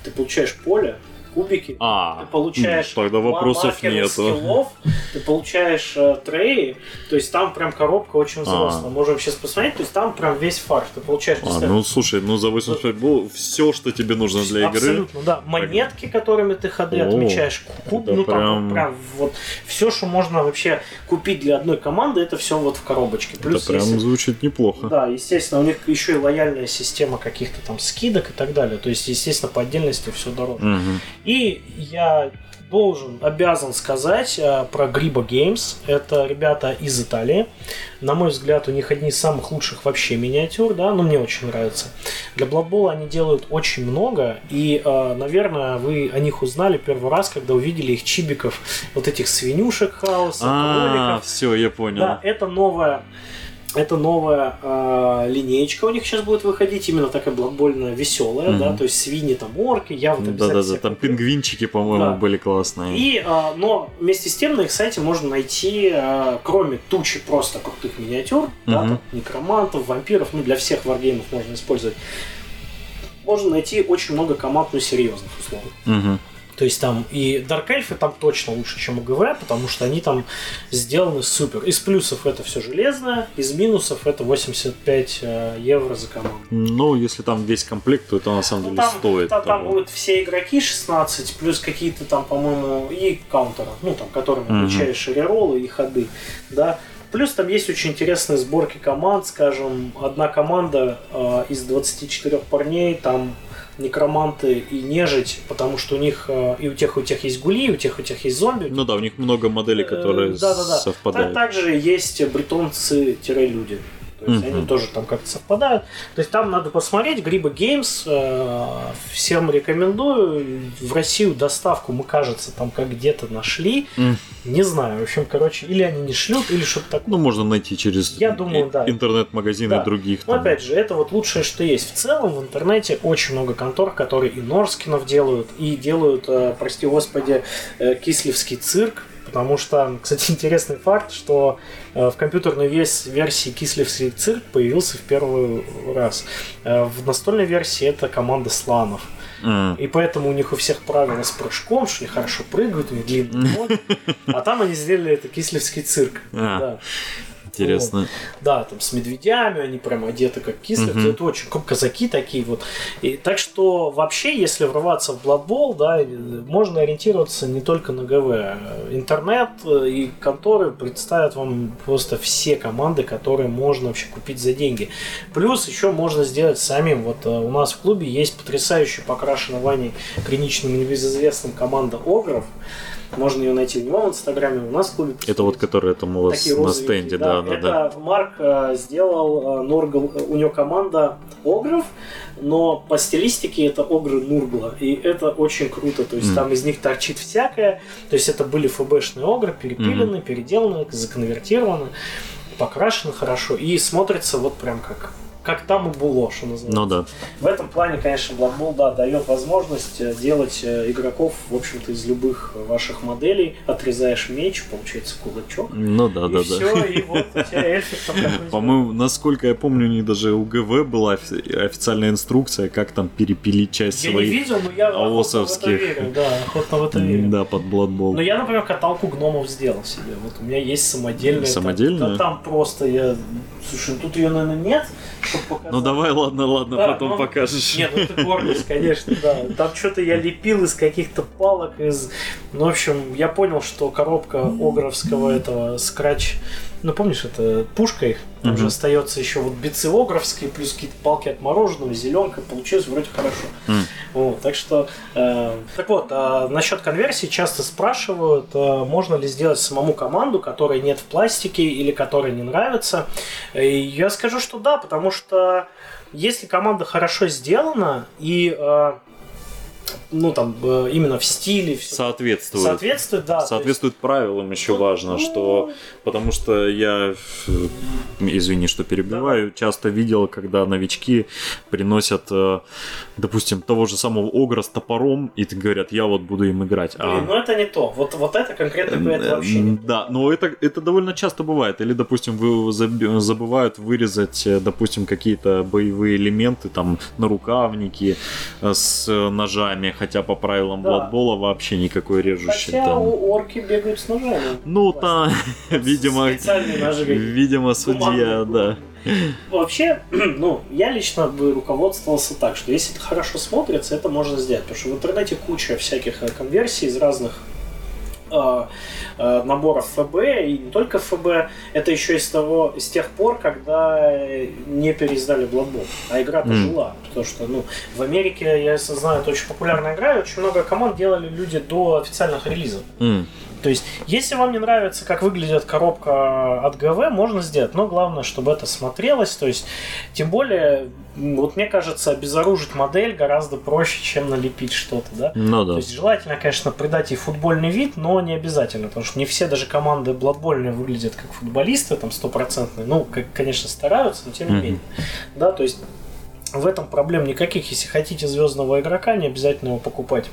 ты получаешь поле, кубики, а, ты получаешь тогда вопросов нет. скиллов, ты получаешь э, треи, то есть там прям коробка очень взрослая. А. Можем сейчас посмотреть, то есть там прям весь фарш. Ты получаешь... А, ну слушай, ну за 85 был все, что тебе нужно для игры. Абсолютно, да. Монетки, которыми ты ходы О, отмечаешь, куб, ну прям... там прям вот все, что можно вообще купить для одной команды, это все вот в коробочке. Плюс, это прям если... звучит неплохо. Да, естественно, у них еще и лояльная система каких-то там скидок и так далее. То есть, естественно, по отдельности все дороже. Угу. И я должен, обязан сказать э, про Гриба Games. Это ребята из Италии. На мой взгляд, у них одни из самых лучших вообще миниатюр, да, но мне очень нравится. Для Blood они делают очень много, и, э, наверное, вы о них узнали первый раз, когда увидели их чибиков, вот этих свинюшек хаоса, а, все, я понял. Да, это новая это новая э, линеечка у них сейчас будет выходить, именно такая блокбольная, веселая, mm-hmm. да, то есть свиньи там орки, я вот обязательно... Да-да-да, там пингвинчики, по-моему, да. были классные. И, э, но вместе с тем на их сайте можно найти, э, кроме тучи просто крутых миниатюр, mm-hmm. да, там, некромантов, вампиров, ну, для всех варгеймов можно использовать, можно найти очень много команд, ну, серьезных, условно. Mm-hmm. То есть там и Dark Elf там точно лучше, чем у ГВ, потому что они там сделаны супер. Из плюсов это все железное, из минусов это 85 э, евро за команду. Ну, если там весь комплект, то это на самом ну, деле там, стоит. Там, там будут все игроки 16, плюс какие-то там, по-моему, и каунтеры, ну, там, которыми mm-hmm. получаешь реролы и ходы, да. Плюс там есть очень интересные сборки команд, скажем, одна команда э, из 24 парней, там некроманты и нежить, потому что у них э, и у тех, и у тех есть гули, и у тех, и у тех есть зомби. Ну да, у них много моделей, которые да, да, да. совпадают. Также есть бретонцы-люди. То есть mm-hmm. они тоже там как-то совпадают. То есть там надо посмотреть. Грибы Games. Э, всем рекомендую. В Россию доставку мы, кажется, там как где-то нашли. Mm. Не знаю. В общем, короче, или они не шлют, или что-то такое. Ну, можно найти через Я думаю, да. интернет-магазины да. других. Но опять же, это вот лучшее, что есть. В целом в интернете очень много контор, которые и Норскинов делают, и делают, э, прости господи, э, Кислевский цирк Потому что, кстати, интересный факт, что в компьютерной версии Кислевский цирк появился в первый раз. Э, в настольной версии это команда сланов. Mm. И поэтому у них у всех правила с прыжком, что они хорошо прыгают, у них длинный ноги. А там они сделали это кислевский цирк. А. Да. Интересно. Да, там с медведями, они прям одеты как кислы. Мгм. Это очень как казаки такие вот. И, так что вообще, если врываться в Blood Bowl, да, можно ориентироваться не только на ГВ. Интернет э, и конторы представят вам просто все команды, которые можно вообще купить за деньги. Плюс еще можно сделать самим. Вот э, у нас в клубе есть потрясающе покрашенная Ваней клиничным небезызвестным команда Огров. Можно ее найти у него в Инстаграме, у нас в клубе. Это вот, который там у вас на стенде, да, да, да. Это Марк э, сделал э, Норгл, у него команда Огров, но по стилистике это Огры Нургла, и это очень круто, то есть Мгм. там из них торчит всякое, то есть это были ФБшные Огры, перепилены, переделаны, законвертированы, покрашены хорошо, и смотрится вот прям как как там и было, что называется. Ну да. В этом плане, конечно, Blood Bowl, да, дает возможность э, делать э, игроков, в общем-то, из любых ваших моделей. Отрезаешь меч, получается кулачок. Ну да, и да, да. все, и вот у тебя эльфик там. По-моему, насколько я помню, у них даже у ГВ была офи- официальная инструкция, как там перепилить часть Я не своих видел, но я охотно в это аосовских. верю. Да, охотно в это верю. да, под Blood Bowl. Но я, например, каталку гномов сделал себе. Вот у меня есть самодельная. там- Самодельная? Да там просто я... Слушай, ну тут ее, наверное, нет. Ну давай, ладно, ладно, Да, потом ну, покажешь. Не, ну это гордость, конечно, да. Там что-то я лепил из каких-то палок, из... Ну, в общем, я понял, что коробка огровского этого скрач... Ну, помнишь, это пушка их, там же Мгм. остается еще вот бицы огровские, плюс какие-то палки от мороженого, зеленка, получилось вроде хорошо. М. Вот, так что, э, так вот, э, насчет конверсии часто спрашивают, э, можно ли сделать самому команду, которой нет в пластике или которая не нравится. И я скажу, что да, потому что если команда хорошо сделана и э, ну там э, именно в стиле Соответствует. соответствует, да. Соответствует правилам еще важно, ну, что потому что я, э, извини, что перебиваю, часто видел, когда новички приносят, э, допустим, того же самого огра с топором, и говорят, я вот буду им играть. есть, блин, ну это не то. Вот, вот это конкретно это вообще не то. Да, но это, это довольно часто бывает. Или, допустим, вы забывают вырезать, допустим, какие-то боевые элементы, там, нарукавники э, с ножами, хотя по правилам Да. Бладбола вообще никакой режущий Хотя там. орки бегают с ножами. Ну, там, видимо, видимо, судья, Гуманные. да. Вообще, ну, я лично бы руководствовался так, что если это хорошо смотрится, это можно сделать. Потому что в интернете куча всяких э, конверсий из разных наборов ФБ, и не только ФБ, это еще из того, из тех пор, когда э, не переиздали Blood Bowl, а игра-то М. жила. Потому что, ну, в Америке, я знаю, это очень популярная игра, и очень много команд делали люди до официальных релизов. М, То есть, если вам не нравится, как выглядит коробка от ГВ, можно сделать, но главное, чтобы это смотрелось. То есть, тем более, вот мне кажется, обезоружить модель гораздо проще, чем налепить что-то, да? Ну То да. есть желательно, конечно, придать ей футбольный вид, но не обязательно, потому что не все даже команды бладбольные выглядят как футболисты, там стопроцентные. Ну, как, конечно, стараются, но тем не менее. Да, то есть в этом проблем никаких. Если хотите звездного игрока, не обязательно его покупать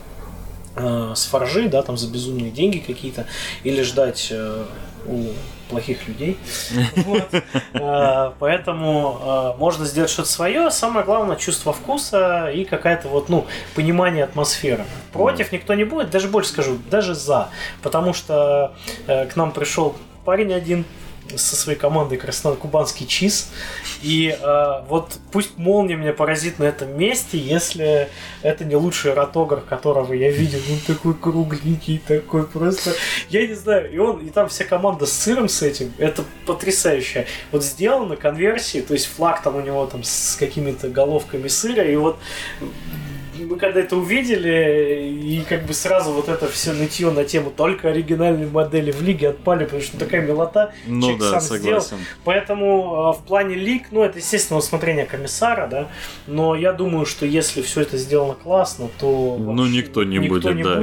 с фаржи, да, там за безумные деньги какие-то, или ждать э, у плохих людей. Вот. Э, Поэтому э, можно сделать что-то свое. Самое главное чувство вкуса и какая-то вот, ну, понимание атмосферы. Против никто не будет, даже больше скажу, даже за. Потому что э, к нам пришел парень один со своей командой Красно-Кубанский ЧИС. И э, вот пусть молния меня поразит на этом месте, если это не лучший ротогр, которого я видел. Он такой кругленький, такой просто... Я не знаю. И он, и там вся команда с сыром с этим. Это потрясающе. Вот сделано конверсии, то есть флаг там у него там с какими-то головками сыра, и вот мы когда это увидели, и как бы сразу вот это все нытье на тему только оригинальной модели в лиге отпали, потому что такая милота. Ну человек да, сам согласен. сделал. Поэтому э, в плане лиг, ну это естественно усмотрение комиссара, да, но я думаю, что если все это сделано классно, то Ну, никто не будет, да.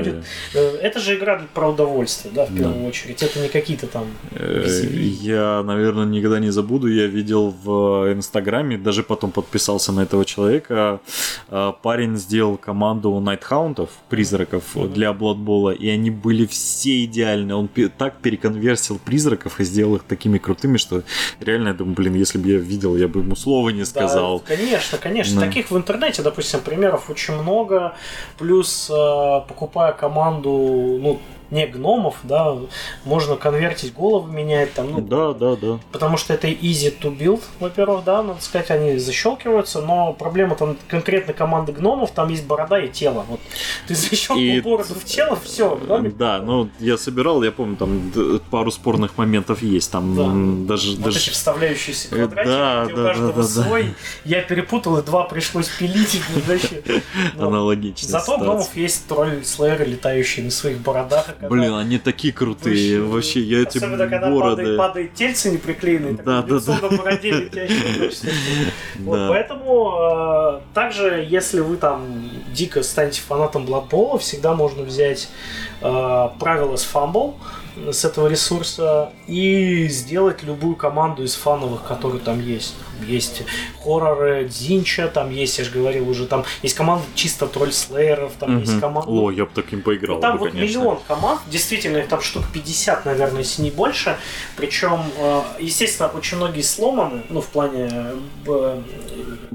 Э, Это же игра про удовольствие, да, в Да. первую очередь. Это не какие-то там Э. Я, наверное, никогда не забуду. Я видел в Инстаграме, даже потом подписался на этого человека. э, Парень сделал команду Найтхаунтов, призраков, Мгм. для Бладбола, и они были все идеальные. Он так переконверсил призраков и сделал их такими крутыми, что реально, я думаю, блин, если бы я видел, я бы ему слова не сказал. Да, конечно, конечно. Да. Таких в интернете, допустим, примеров очень много. Плюс, э, покупая команду, ну, не гномов, да, можно конвертить головы менять там, ну, Да, да, да. потому что это easy to build, во-первых, да, надо сказать, они защелкиваются, но проблема там конкретно команды гномов, там есть борода и тело, вот. Ты защелкнул И- бороду в тело, все, гномик. Да, ну я собирал, я помню, там пару спорных моментов есть, там Да. даже, Вот даже эти вставляющиеся Э, квадратики, да, где у да, каждого да, да, да. свой. Я перепутал, и два пришлось пилить. и, вообще. Но аналогичная Зато у гномов есть тролль слэйры, летающие на своих бородах. Когда- Блин, они такие крутые, вообще, я эти Особенно, когда бороды... падает, падает тельце не приклеенное, Да, да, да. точно. Вот, поэтому э, также, если вы там дико станете фанатом Blood Bowl, всегда можно взять э, правила с Fumble с этого ресурса и сделать любую команду из фановых, которые там есть. Есть хорроры, Дзинча, там есть, я же говорил уже, там есть команда чисто тролль-слееров, там есть Мгм. команда... О, я бы таким поиграл. Ну, там бы, вот конечно. миллион команд, действительно, их там штук 50, наверное, если не больше. Причем, э, естественно, очень многие сломаны, ну, в плане, э,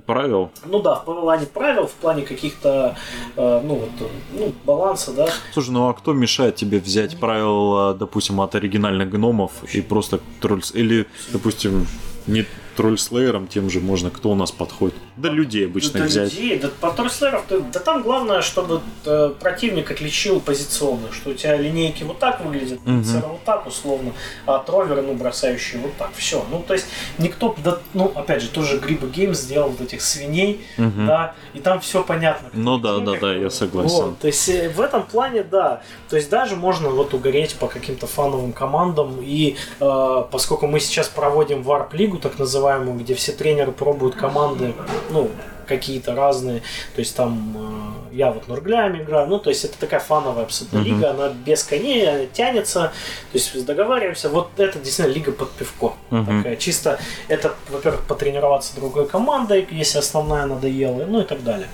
Правил? ну да, в плане правил, в плане каких-то, э, ну, вот, ну, баланса, да. Слушай, ну а кто мешает тебе взять правила, допустим, от оригинальных гномов и просто тролль... Или, допустим, не тролль-слеером тем же можно, кто у нас подходит? Да людей обычно да, взять. людей, да, по тролль-слееров, да, да там главное, чтобы э, противник отличил позиционно, что у тебя линейки вот так выглядят, цера вот так условно, а троллеры, ну, бросающие вот так, все. Ну, то есть, никто, да, ну, опять же, тоже Гриба Гейм сделал вот этих свиней, Мгм. да, и там все понятно. Ну да, да, да, я согласен. Вот, то есть э, в этом плане, да. То есть даже можно вот угореть по каким-то фановым командам. И э, поскольку мы сейчас проводим варп лигу, так называемую, где все тренеры пробуют команды, ну, какие-то разные. То есть там э, я вот Нурглями играю. Ну, то есть это такая фановая абсолютно Мгм. лига, она без коней, она тянется. То есть договариваемся. Вот это действительно лига под пивко. Мгм. Такая чисто, это, во-первых, потренироваться другой командой, если основная надоела, ну и так далее.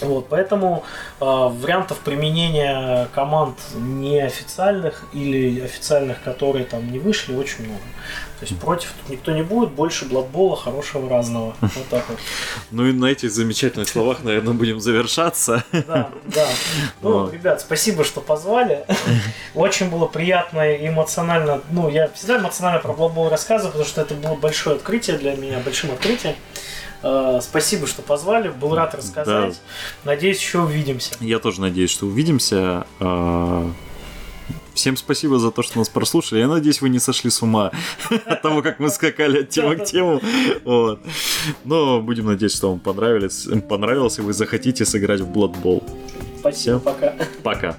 Вот, поэтому э, вариантов применения команд неофициальных или официальных, которые там не вышли, очень много. То есть против тут никто не будет, больше бладбола хорошего разного. Вот так вот. Ну и на этих замечательных словах, наверное, будем завершаться. Да, да. Ну, Вот. ребят, спасибо, что позвали. Очень было приятно и эмоционально. Ну, я всегда эмоционально про бладбол рассказываю, потому что это было большое открытие для меня, большим открытием. Э, Спасибо, что позвали. Был рад рассказать. Надеюсь, еще увидимся. Я тоже надеюсь, что увидимся. А, Всем спасибо за то, что нас прослушали. Я надеюсь, вы не сошли с ума от того, как мы скакали от темы к тему. Вот. Но будем надеяться, что вам понравилось, понравилось, и вы захотите сыграть в Blood Bowl. Спасибо, Всё. пока. Пока.